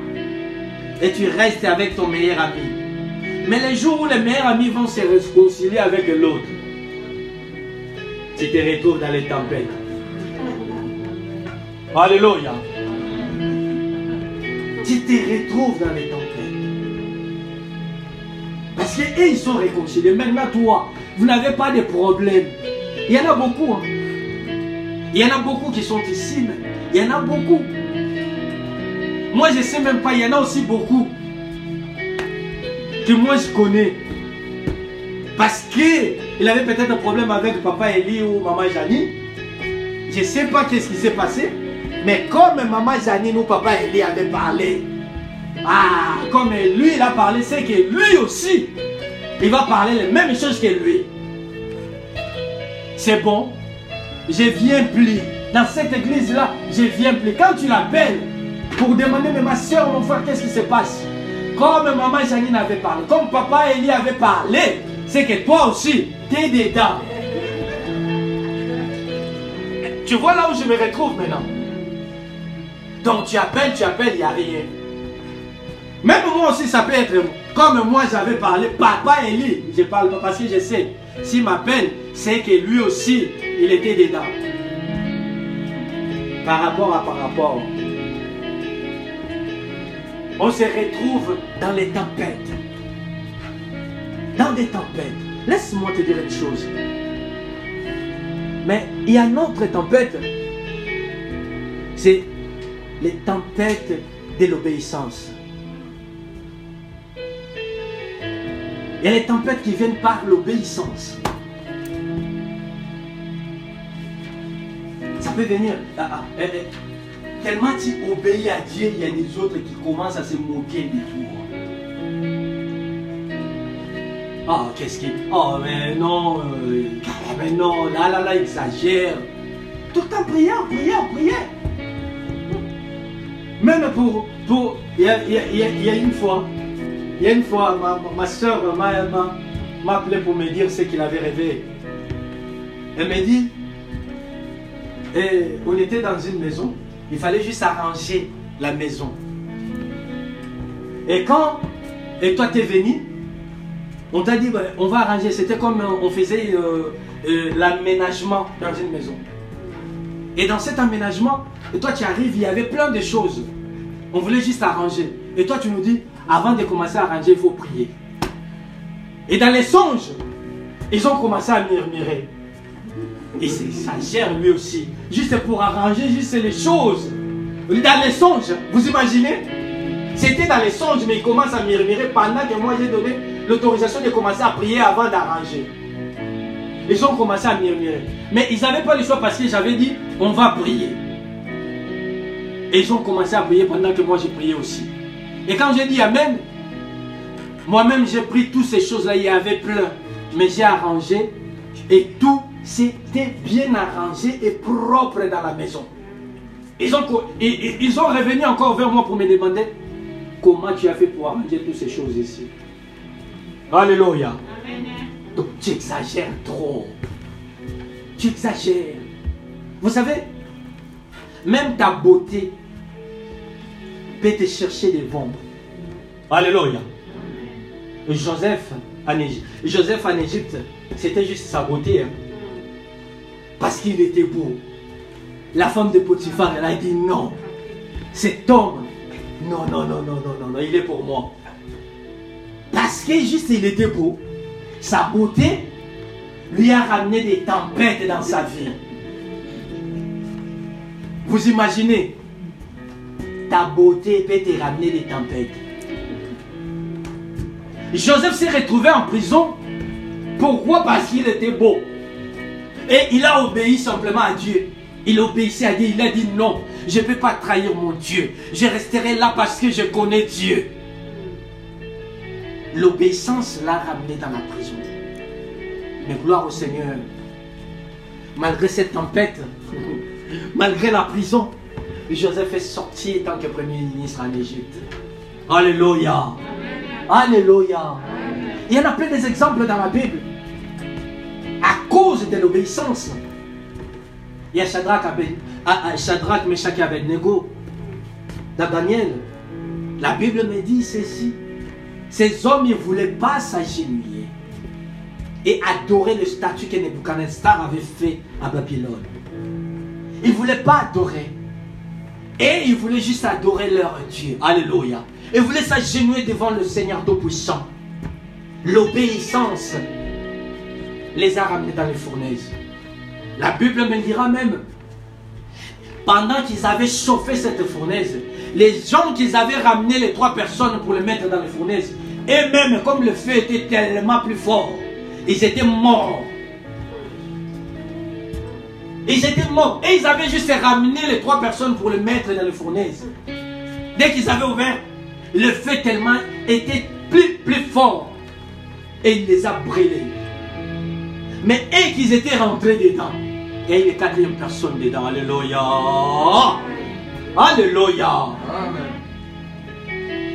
Et tu restes avec ton meilleur ami. Mais les jours où les meilleurs amis vont se réconcilier avec l'autre, tu te retrouves dans les tempêtes. Alléluia. Tu te retrouves dans les tempêtes. Parce qu'eux, ils sont réconciliés. Maintenant, toi, vous n'avez pas de problème. Il y en a beaucoup. Hein. Il y en a beaucoup qui sont ici. Il y en a beaucoup. Moi, je ne sais même pas. Il y en a aussi beaucoup que moi, je connais. Parce qu'il avait peut-être un problème avec papa Eli ou maman Jani. Je ne sais pas qu'est-ce qui s'est passé. Mais comme maman Janine ou papa Eli avait parlé, ah, comme lui il a parlé, c'est que lui aussi, il va parler les mêmes choses que lui. C'est bon? Je viens plus. Dans cette église-là, je viens plus. Quand tu l'appelles pour demander, mais ma soeur, mon frère, qu'est-ce qui se passe? Comme maman Janine avait parlé, comme papa Eli avait parlé, c'est que toi aussi, tu es dedans. Tu vois là où je me retrouve maintenant? Donc tu appelles, tu appelles, il n'y a rien. Même moi aussi, ça peut être comme moi j'avais parlé, papa Eli, je parle pas parce que je sais, s'il m'appelle, c'est que lui aussi, il était dedans. Par rapport à par rapport. on se retrouve dans les tempêtes. Dans des tempêtes. Laisse-moi te dire une chose. Mais il y a une autre tempête. C'est les tempêtes de l'obéissance. Il y a les tempêtes qui viennent par l'obéissance. Ça peut venir. Ah, ah, eh, eh. Tellement tu obéis à Dieu, il y a des autres qui commencent à se moquer de toi. Ah, qu'est-ce qui. Oh, mais non, euh, mais non, là, là, là, exagère. Tout en priant, priant, priant. Même pour. pour il, y a, y a, y a une fois, il y a une fois, ma, ma soeur m'a, appelé pour me dire ce qu'il avait rêvé. Elle me dit, et on était dans une maison, il fallait juste arranger la maison. Et quand, et toi t'es venu, on t'a dit, ben, on va arranger, c'était comme euh, on faisait euh, euh, l'aménagement dans une maison. Et dans cet aménagement, et toi tu arrives, il y avait plein de choses. On voulait juste arranger. Et toi tu nous dis, avant de commencer à arranger, il faut prier. Et dans les songes, ils ont commencé à murmurer. Et ça gère lui aussi. Juste pour arranger juste les choses. Dans les songes, vous imaginez? C'était dans les songes, mais il commence à murmurer pendant que moi j'ai donné l'autorisation de commencer à prier avant d'arranger. Ils ont commencé à murmurer. Mais ils n'avaient pas le choix parce que j'avais dit, on va prier. Et ils ont commencé à prier pendant que moi j'ai prié aussi. Et quand j'ai dit Amen, moi-même j'ai pris toutes ces choses-là, il y avait plein. Mais j'ai arrangé et tout c'était bien arrangé et propre dans la maison. Ils ont, ils ont revenu encore vers moi pour me demander comment tu as fait pour arranger toutes ces choses ici. Alléluia. Donc tu exagères trop. Tu exagères. Vous savez, même ta beauté peut te chercher des bombes. Alléluia. Joseph en Égypte, Joseph en Égypte, c'était juste sa beauté. Hein. Parce qu'il était beau. La femme de Potiphar, elle a dit non. Cet homme, non, non, non, non, non, non, non, il est pour moi. Parce que juste il était beau, sa beauté lui a ramené des tempêtes dans sa vie. Vous imaginez, ta beauté peut te ramener des tempêtes. Joseph s'est retrouvé en prison. Pourquoi? Parce qu'il était beau. Et il a obéi simplement à Dieu. Il obéissait à Dieu. Il a dit non, je ne peux pas trahir mon Dieu. Je resterai là parce que je connais Dieu. L'obéissance l'a ramené dans la prison. Mais gloire au Seigneur. Malgré cette tempête, malgré la prison, Joseph est sorti tant que premier ministre en Égypte. Alléluia. Alléluia. Il y en a plein des exemples dans la Bible. À cause de l'obéissance. Il y a Shadrach, Shadrach Meshach et Abednego. Dans Daniel, la Bible me dit ceci. Ces hommes ne voulaient pas s'agenouiller et adorer le statut que Nebuchadnezzar avait fait à Babylone. Ils ne voulaient pas adorer. Et ils voulaient juste adorer leur Dieu. Alléluia. Ils voulaient s'agenouiller devant le Seigneur Tout-Puissant. L'obéissance les a ramenés dans les fournaises. La Bible me dira même, pendant qu'ils avaient chauffé cette fournaise, les gens qu'ils avaient ramené les trois personnes pour les mettre dans les fournaises, et même comme le feu était tellement plus fort, ils étaient morts. Ils étaient morts. Et ils avaient juste ramené les trois personnes pour les mettre dans les fournaises. Dès qu'ils avaient ouvert, le feu tellement était plus, plus fort. Et il les a brûlés. Mais et qu'ils étaient rentrés dedans, il y a une quatrième personne dedans. Alléluia. Alléluia.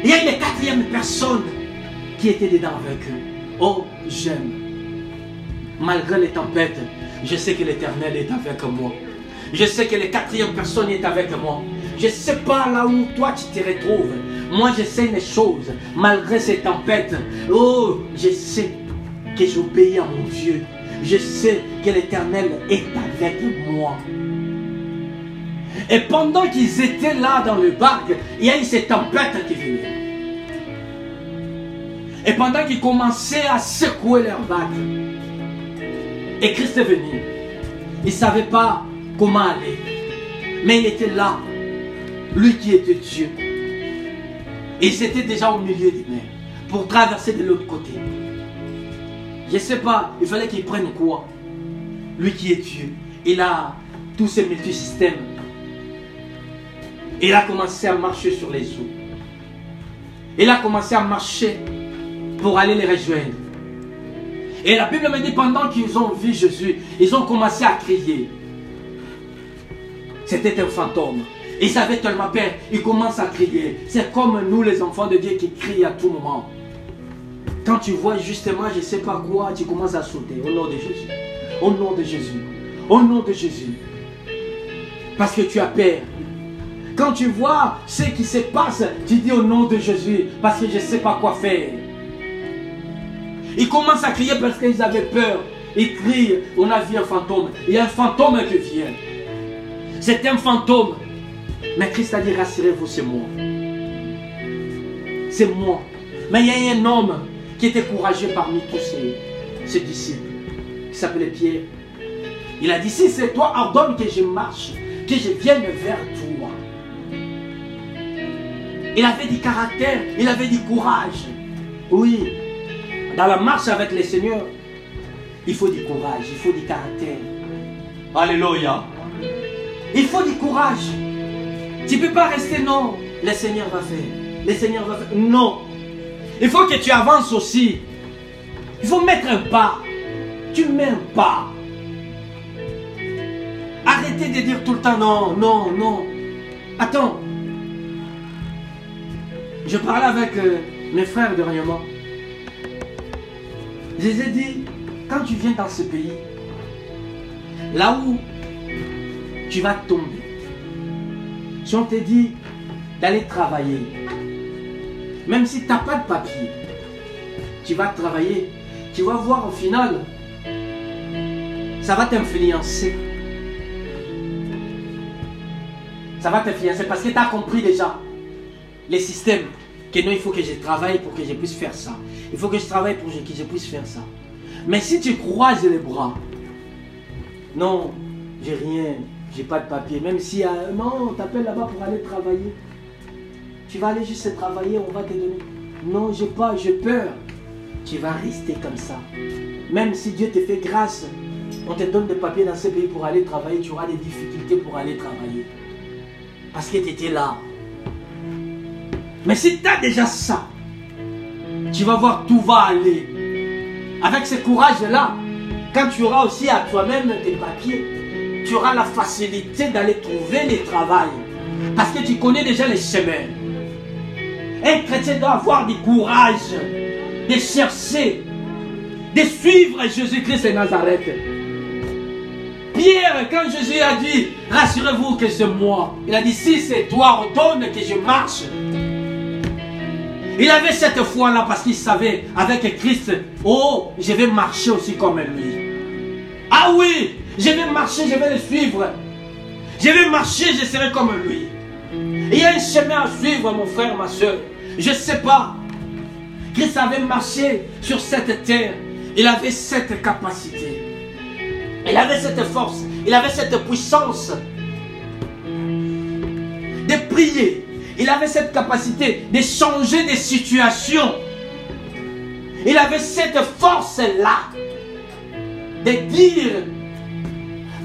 Il y a une quatrième personne qui était dedans avec eux. Oh, j'aime. Malgré les tempêtes, je sais que l'éternel est avec moi. Je sais que la quatrième personne est avec moi. Je ne sais pas là où toi tu te retrouves. Moi, je sais les choses. Malgré ces tempêtes, oh, je sais que j'obéis à mon Dieu je sais que l'Éternel est avec moi. Et pendant qu'ils étaient là dans le barque, il y a eu cette tempête qui venait. Et pendant qu'ils commençaient à secouer leur barque, et Christ est venu. Il ne savait pas comment aller. Mais il était là. Lui qui était Dieu. Et ils étaient déjà au milieu des mers pour traverser de l'autre côté. Je ne sais pas, il fallait qu'il prenne quoi Lui qui est Dieu. Il a tous ces multisystèmes. Il a commencé à marcher sur les eaux. Il a commencé à marcher pour aller les rejoindre. Et la Bible me dit, pendant qu'ils ont vu Jésus, ils ont commencé à crier. C'était un fantôme. Ils avaient tellement peur, ils commencent à crier. C'est comme nous, les enfants de Dieu, qui crient à tout moment. Quand tu vois justement, je ne sais pas quoi, tu commences à sauter au nom de Jésus. Au nom de Jésus. Au nom de Jésus. Parce que tu as peur. Quand tu vois ce qui se passe, tu dis au nom de Jésus, parce que je ne sais pas quoi faire. Ils commencent à crier parce qu'ils avaient peur. Ils crient, on a vu un fantôme. Il y a un fantôme qui vient. C'est un fantôme. Mais Christ a dit, rassurez-vous, c'est moi. C'est moi. Mais il y a un homme qui était courageux parmi tous ses, disciples, qui s'appelait Pierre. Il a dit, si c'est toi, ordonne que je marche, que je vienne vers toi. Il avait du caractère, il avait du courage. Oui, dans la marche avec le Seigneur, il faut du courage, il faut du caractère. Alléluia. Il faut du courage. Tu ne peux pas rester, non, le Seigneur va faire. Le Seigneur va faire. Non. Il faut que tu avances aussi. Il faut mettre un pas. Tu mets un pas. Arrêtez de dire tout le temps non, non, non. Attends. Je parlais avec euh, mes frères dernièrement. Ai dit, quand tu viens dans ce pays, là où tu vas tomber, si on te dit d'aller travailler, même si tu n'as pas de papier, tu vas travailler, tu vas voir au final, ça va t'influencer. Ça va t'influencer parce que tu as compris déjà les systèmes que non, il faut que je travaille pour que je puisse faire ça. Il faut que je travaille pour que je puisse faire ça. Mais si tu croises les bras, non, j'ai rien, j'ai pas de papier. Même si, euh, non, on t'appelle là-bas pour aller travailler. Tu vas aller juste travailler, on va te donner. Non, j'ai pas, j'ai peur. Tu vas rester comme ça. Même si Dieu te fait grâce, on te donne des papiers dans ce pays pour aller travailler, tu auras des difficultés pour aller travailler. Parce que tu étais là. Mais si tu as déjà ça, tu vas voir tout va aller. Avec ce courage-là, quand tu auras aussi à toi-même tes papiers, tu auras la facilité d'aller trouver le travail. Parce que tu connais déjà les chemins. Un chrétien doit avoir du courage de chercher, de suivre Jésus-Christ de Nazareth. Pierre, quand Jésus a dit, rassurez-vous que c'est moi, il a dit, si c'est toi, retourne que je marche. Il avait cette foi-là parce qu'il savait avec Christ, oh, je vais marcher aussi comme lui. Ah oui, je vais marcher, je vais le suivre. Je vais marcher, je serai comme lui. Il y a un chemin à suivre, mon frère, ma soeur. Je ne sais pas. Christ avait marché sur cette terre. Il avait cette capacité. Il avait cette force. Il avait cette puissance de prier il avait cette capacité de changer des situations. Il avait cette force-là de dire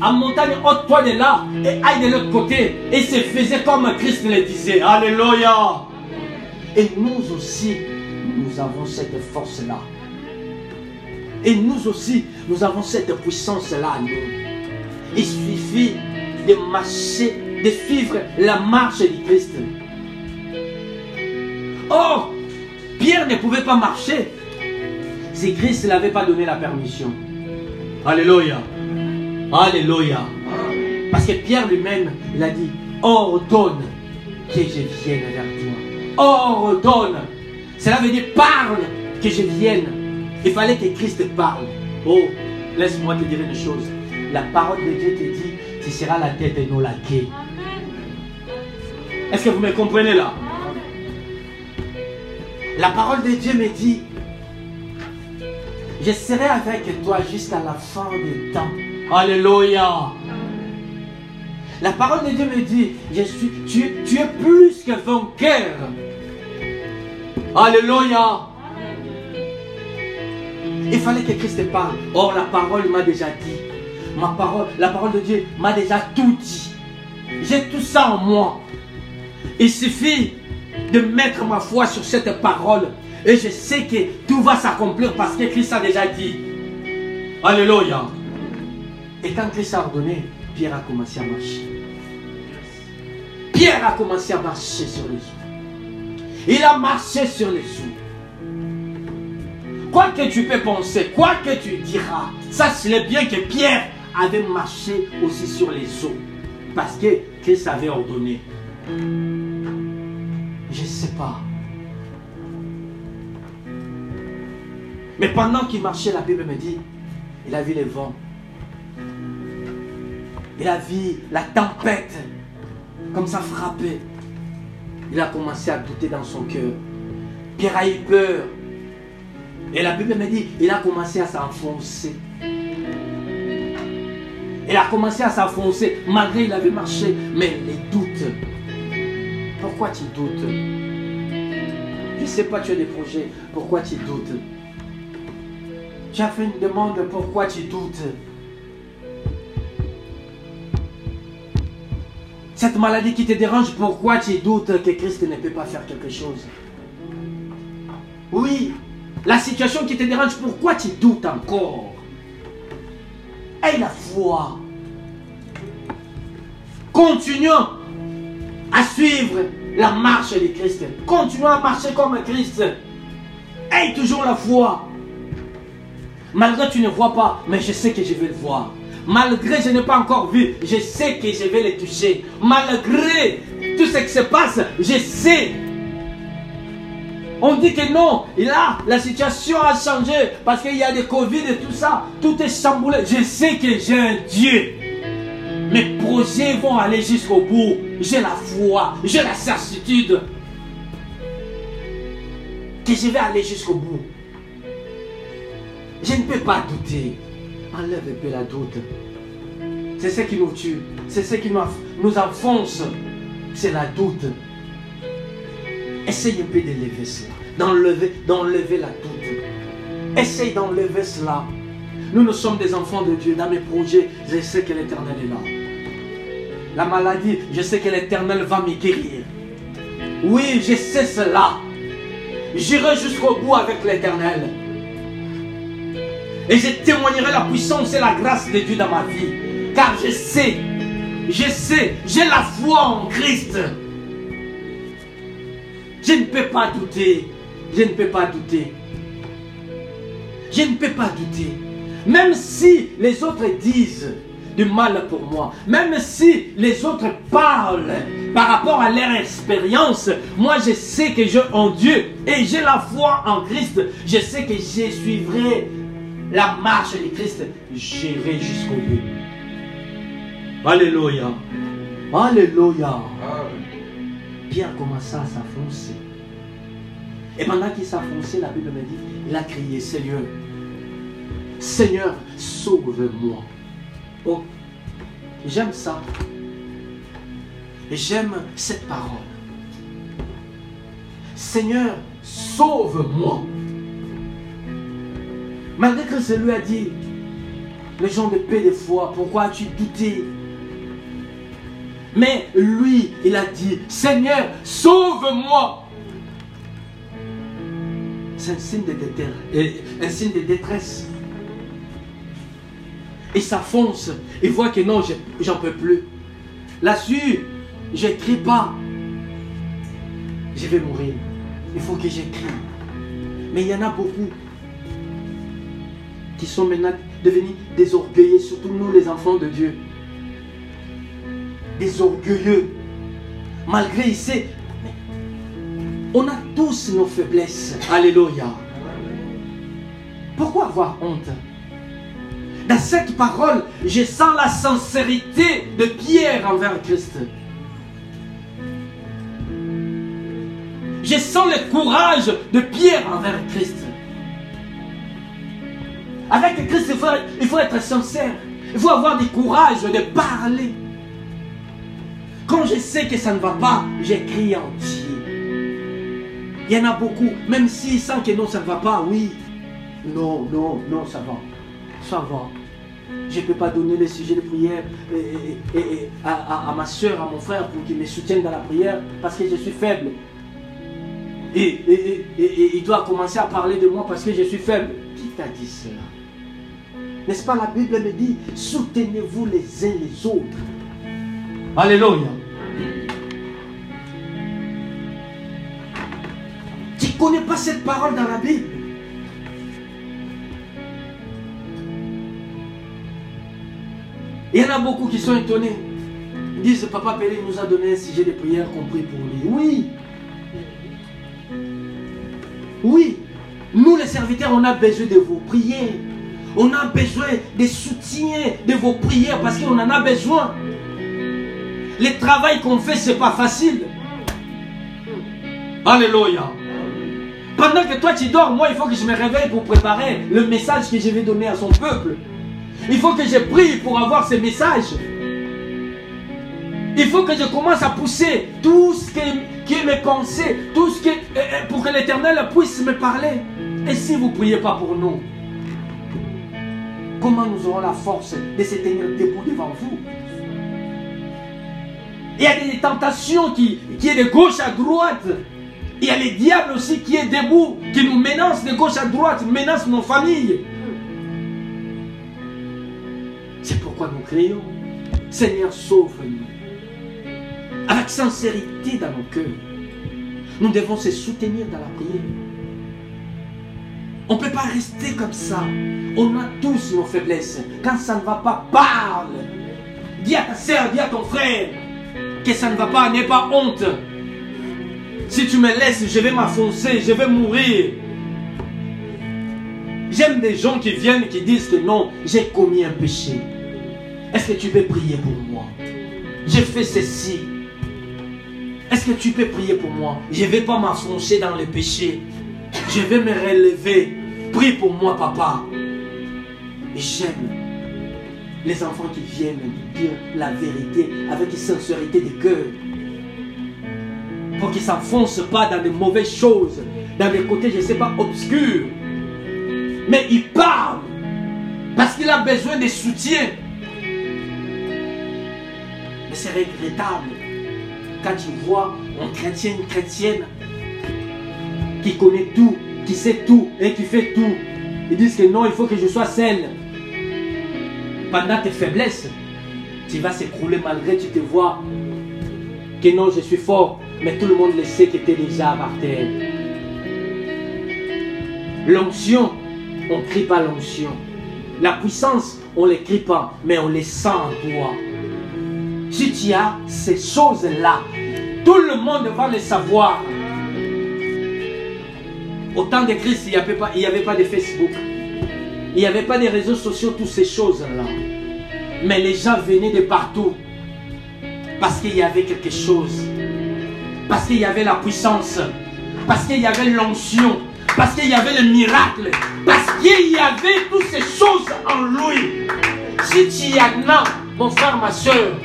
à montagne, ôte-toi de là et aille de l'autre côté. Et se faisait comme Christ le disait. Alléluia. Et nous aussi, nous avons cette force-là. Et nous aussi, nous avons cette puissance-là. Il suffit de marcher, de suivre la marche du Christ. Oh Pierre ne pouvait pas marcher si Christ n'avait pas donné la permission. Alléluia. Alléluia. Parce que Pierre lui-même, il a dit, ordonne que je vienne vers toi. Ordonne. Cela veut dire parle que je vienne. Il fallait que Christ parle. Oh, laisse-moi te dire une chose. La parole de Dieu te dit, tu seras la tête et non la quai. Est-ce que vous me comprenez là? La parole de Dieu me dit, je serai avec toi jusqu'à la fin des temps. Alléluia. La parole de Dieu me dit, je tu es plus que vainqueur. Alléluia. Il fallait que Christ parle. Or, la parole m'a déjà dit. Ma parole, la parole de Dieu m'a déjà tout dit. J'ai tout ça en moi. Il suffit de mettre ma foi sur cette parole. Et je sais que tout va s'accomplir parce que Christ a déjà dit. Alléluia. Et quand Christ a ordonné, Pierre a commencé à marcher. Pierre a commencé à marcher sur les eaux. Il a marché sur les eaux. Quoi que tu peux penser, quoi que tu diras, sache-le bien que Pierre avait marché aussi sur les eaux. Parce que Christ avait ordonné. Je ne sais pas. Mais pendant qu'il marchait, la Bible me dit, il a vu les vents. Il a vu la tempête comme ça frapper. Il a commencé à douter dans son cœur. Pierre a eu peur. Et la Bible me dit, il a commencé à s'enfoncer. Il a commencé à s'enfoncer, malgré il avait marché, mais les doutes. Pourquoi tu doutes Je ne sais pas, tu as des projets, pourquoi tu doutes Tu as fait une demande, pourquoi tu doutes Cette maladie qui te dérange, pourquoi tu doutes que Christ ne peut pas faire quelque chose Oui, la situation qui te dérange, pourquoi tu doutes encore Aie la foi. Continuons à suivre la marche de Christ. Continuons à marcher comme Christ. Aie toujours la foi. Malgré tu ne vois pas, mais je sais que je vais le voir. Malgré je n'ai pas encore vu, je sais que je vais le toucher. Malgré tout ce qui se passe, je sais on dit que non, là, la situation a changé parce qu'il y a des Covid et tout ça. Tout est chamboulé. Je sais que j'ai un Dieu. Mes projets vont aller jusqu'au bout. J'ai la foi, j'ai la certitude que je vais aller jusqu'au bout. Je ne peux pas douter. Enlève un peu la doute. C'est ce qui nous tue. C'est ce qui nous enfonce. C'est la doute. Essaye un peu d'élever cela, d'enlever, d'enlever la doute. Essaye d'enlever cela. Nous, nous sommes des enfants de Dieu. Dans mes projets, je sais que l'éternel est là. La maladie, je sais que l'éternel va me guérir. Oui, je sais cela. J'irai jusqu'au bout avec l'éternel. Et je témoignerai la puissance et la grâce de Dieu dans ma vie. Car je sais, je sais, j'ai la foi en Christ. Je ne peux pas douter. Je ne peux pas douter. Je ne peux pas douter. Même si les autres disent du mal pour moi, même si les autres parlent par rapport à leur expérience, moi je sais que j'ai en Dieu et j'ai la foi en Christ. Je sais que je suivrai la marche de Christ. J'irai jusqu'au bout. Alléluia. Alléluia. Pierre commença à s'enfoncer. Et pendant qu'il s'enfonçait, la Bible me dit, il a crié, Seigneur, Seigneur, sauve-moi. Oh, j'aime ça. J'aime cette parole. Seigneur, sauve-moi. Malgré que celui a dit, les gens de paix de foi, pourquoi as-tu douté? Mais lui, il a dit, Seigneur, sauve-moi. C'est un signe de détresse. Un signe de détresse. Il s'affonce. Il voit que non, j'en peux plus. Là-dessus, je crie pas. Je vais mourir. Il faut que j'écris. Mais il y en a beaucoup qui sont maintenant devenus des orgueillés, surtout nous les enfants de Dieu des orgueilleux. Malgré ici, on a tous nos faiblesses. Alléluia. Pourquoi avoir honte? Dans cette parole, je sens la sincérité de Pierre envers Christ. Je sens le courage de Pierre envers Christ. Avec Christ, il faut, il faut être sincère. Il faut avoir du courage de parler. Quand je sais que ça ne va pas, j'écris entier. Il y en a beaucoup, même s'ils sentent que non, ça ne va pas, oui. Non, non, non, ça va. Je ne peux pas donner le sujet de prière à, ma soeur, à mon frère pour qu'il me soutienne dans la prière parce que je suis faible. Et, il doit commencer à parler de moi parce que je suis faible. Qui t'a dit cela? N'est-ce pas la Bible me dit, soutenez-vous les uns les autres? Alléluia. Tu ne connais pas cette parole dans la Bible? Il y en a beaucoup qui sont étonnés. Ils disent, Papa Pélé nous a donné un sujet de prière compris pour lui. Oui. Oui. Nous les serviteurs, on a besoin de vos prières. On a besoin de soutien de vos prières parce qu'on en a besoin. Le travail qu'on fait, ce n'est pas facile. Alléluia. Pendant que toi tu dors, moi il faut que je me réveille pour préparer le message que je vais donner à son peuple. Il faut que je prie pour avoir ces messages. Il faut que je commence à pousser tout ce qui est mes pensées, tout ce qui est, euh, euh, pour que l'Éternel puisse me parler. Et si vous ne priez pas pour nous, comment nous aurons la force de se tenir debout devant vous? Il y a des tentations qui, qui est de gauche à droite. Il y a les diables aussi qui est debout, qui nous menacent de gauche à droite, menacent nos familles. C'est pourquoi nous crions, Seigneur, sauve-nous. Avec sincérité dans nos cœurs. Nous devons se soutenir dans la prière. On ne peut pas rester comme ça. On a tous nos faiblesses. Quand ça ne va pas, parle. Dis à ta soeur, dis à ton frère que ça ne va pas, n'aie pas honte. Si tu me laisses, je vais m'affoncer, je vais mourir. J'aime des gens qui viennent qui disent que non, j'ai commis un péché. Est-ce que tu peux prier pour moi? J'ai fait ceci. Est-ce que tu peux prier pour moi? Je ne vais pas m'enfoncer dans le péché. Je vais me relever. Prie pour moi, papa. Et j'aime les enfants qui viennent dire la vérité avec sincérité de cœur. Pour qu'ils ne s'enfoncent pas dans de mauvaises choses, dans des côtés, je ne sais pas, obscurs. Mais il parle parce qu'il a besoin de soutien. Mais c'est regrettable quand tu vois un chrétien, une chrétienne qui connaît tout, qui sait tout et qui fait tout. Ils disent que non, il faut que je sois celle. Pendant tes faiblesses, tu vas s'écrouler malgré tu te vois que non, je suis fort, mais tout le monde le sait que tu es déjà par terre. L'onction, on ne crie pas l'onction. La puissance, on ne crie pas, mais on les sent en toi. Si tu as ces choses-là, tout le monde va le savoir. Au temps de Christ, il n'y avait, avait pas de Facebook. Il n'y avait pas de réseaux sociaux, toutes ces choses-là. Mais les gens venaient de partout. Parce qu'il y avait quelque chose. Parce qu'il y avait la puissance. Parce qu'il y avait l'onction. Parce qu'il y avait le miracle. Parce qu'il y avait toutes ces choses en lui. Si tu y en as, mon frère, ma soeur,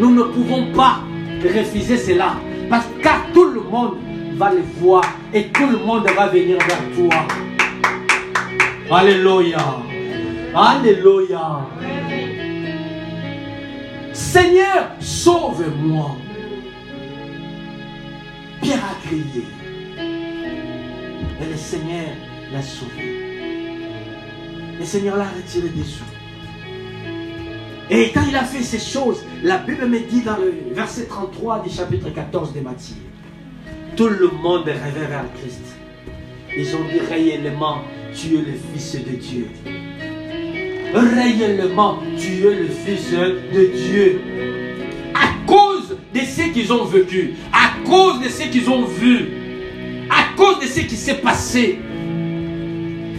nous ne pouvons pas refuser cela. Parce que tout le monde va le voir et tout le monde va venir vers toi. Alléluia. Alléluia. Seigneur, sauve-moi. Pierre a crié. Et le Seigneur l'a sauvé. Le Seigneur l'a retiré des sous. Et quand il a fait ces choses, la Bible me dit dans le verset 33 du chapitre 14 de Matthieu, tout le monde rêvait vers Christ. Ils ont dit réellement, tu es le Fils de Dieu. Réellement, tu es le Fils de Dieu. À cause de ce qu'ils ont vécu, à cause de ce qu'ils ont vu, cause de ce qui s'est passé.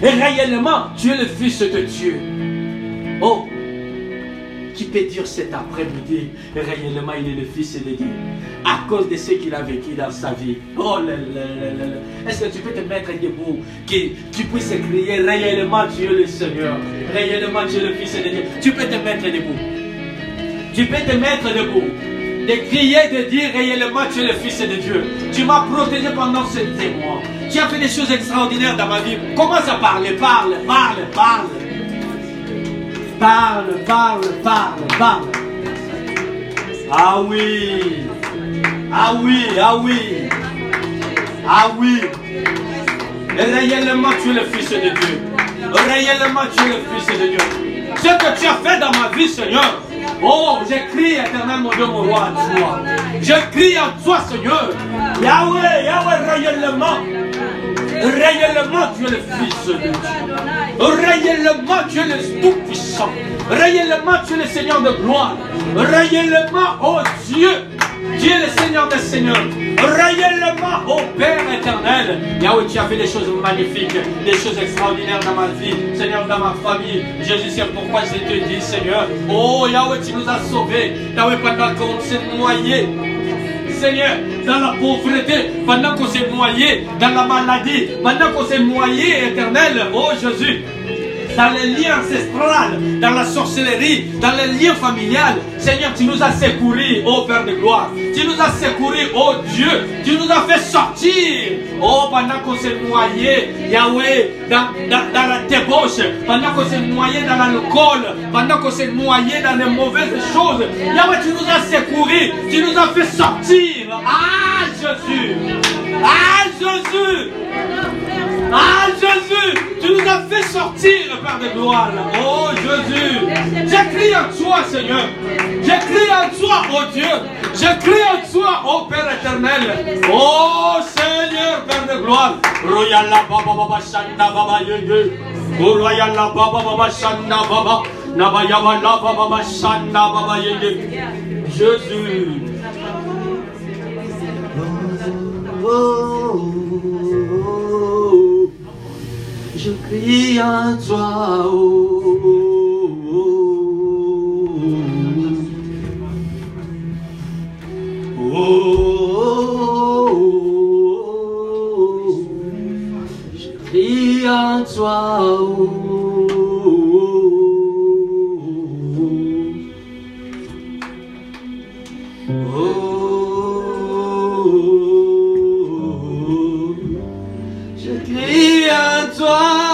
Et réellement, tu es le Fils de Dieu. Oh, qui peut dire cet après-midi, réellement il est le Fils de Dieu À cause de ce qu'il a vécu dans sa vie. Oh Est-ce que tu peux te mettre debout Que tu puisses crier réellement tu es le Seigneur. Réellement tu le Fils de Dieu. Tu peux te mettre debout. Tu peux te mettre debout. De crier, de dire réellement tu es le Fils de Dieu. Tu m'as protégé pendant ces mois. Tu as fait des choses extraordinaires dans ma vie. Commence à parler, parle, parle, parle. Parle, parle, parle, parle. Ah oui. Ah oui, ah oui. Ah oui. Réellement, tu es le Fils de Dieu. Réellement, tu es le Fils de Dieu. Ce que tu as fait dans ma vie, Seigneur. Oh, j'écris éternel mon Dieu, mon roi, à toi. Je crie à toi, Seigneur. Yahweh, Yahweh, réellement. Réellement, tu es le Fils de Dieu. Réellement, tu es le Tout-Puissant. Réellement, tu es le Seigneur de gloire. Réellement, oh Dieu, tu es le Seigneur des Seigneurs. Réellement, oh Père éternel. Yahweh, tu as fait des choses magnifiques, des choses extraordinaires dans ma vie, Seigneur, dans ma famille. Jésus, c'est pourquoi je te dis, Seigneur. Oh Yahweh, tu nous as sauvés. Yahweh, pendant qu'on s'est noyé. Seigneur, dans la pauvreté, pendant qu'on s'est noyé, dans la maladie, pendant qu'on s'est noyé, éternel, oh Jésus, dans les liens ancestrales, dans la sorcellerie, dans les liens familiales. Seigneur, tu nous as secourus, ô Père de gloire. Tu nous as secourus, ô Dieu. Tu nous as fait sortir. Oh, pendant qu'on s'est noyé, Yahweh, dans, dans, dans la débauche, pendant qu'on s'est noyé dans l'alcool, pendant qu'on s'est noyé dans les mauvaises choses, Yahweh, tu nous as secourus. Tu nous as fait sortir. Ah, Jésus. Ah, Jésus. Ah Jésus, tu nous as fait sortir, Père de gloire. Oh Jésus, j'écris à toi, Seigneur. J'écris à toi, oh Dieu. J'écris à toi, oh Père éternel. Oh Seigneur, Père de gloire. Royala baba baba shanda baba. Royala baba baba shanda baba. Nabayaba la baba shanda baba yenge. Jésus. Oh, je crie à toi. Oh, je crie à toi. À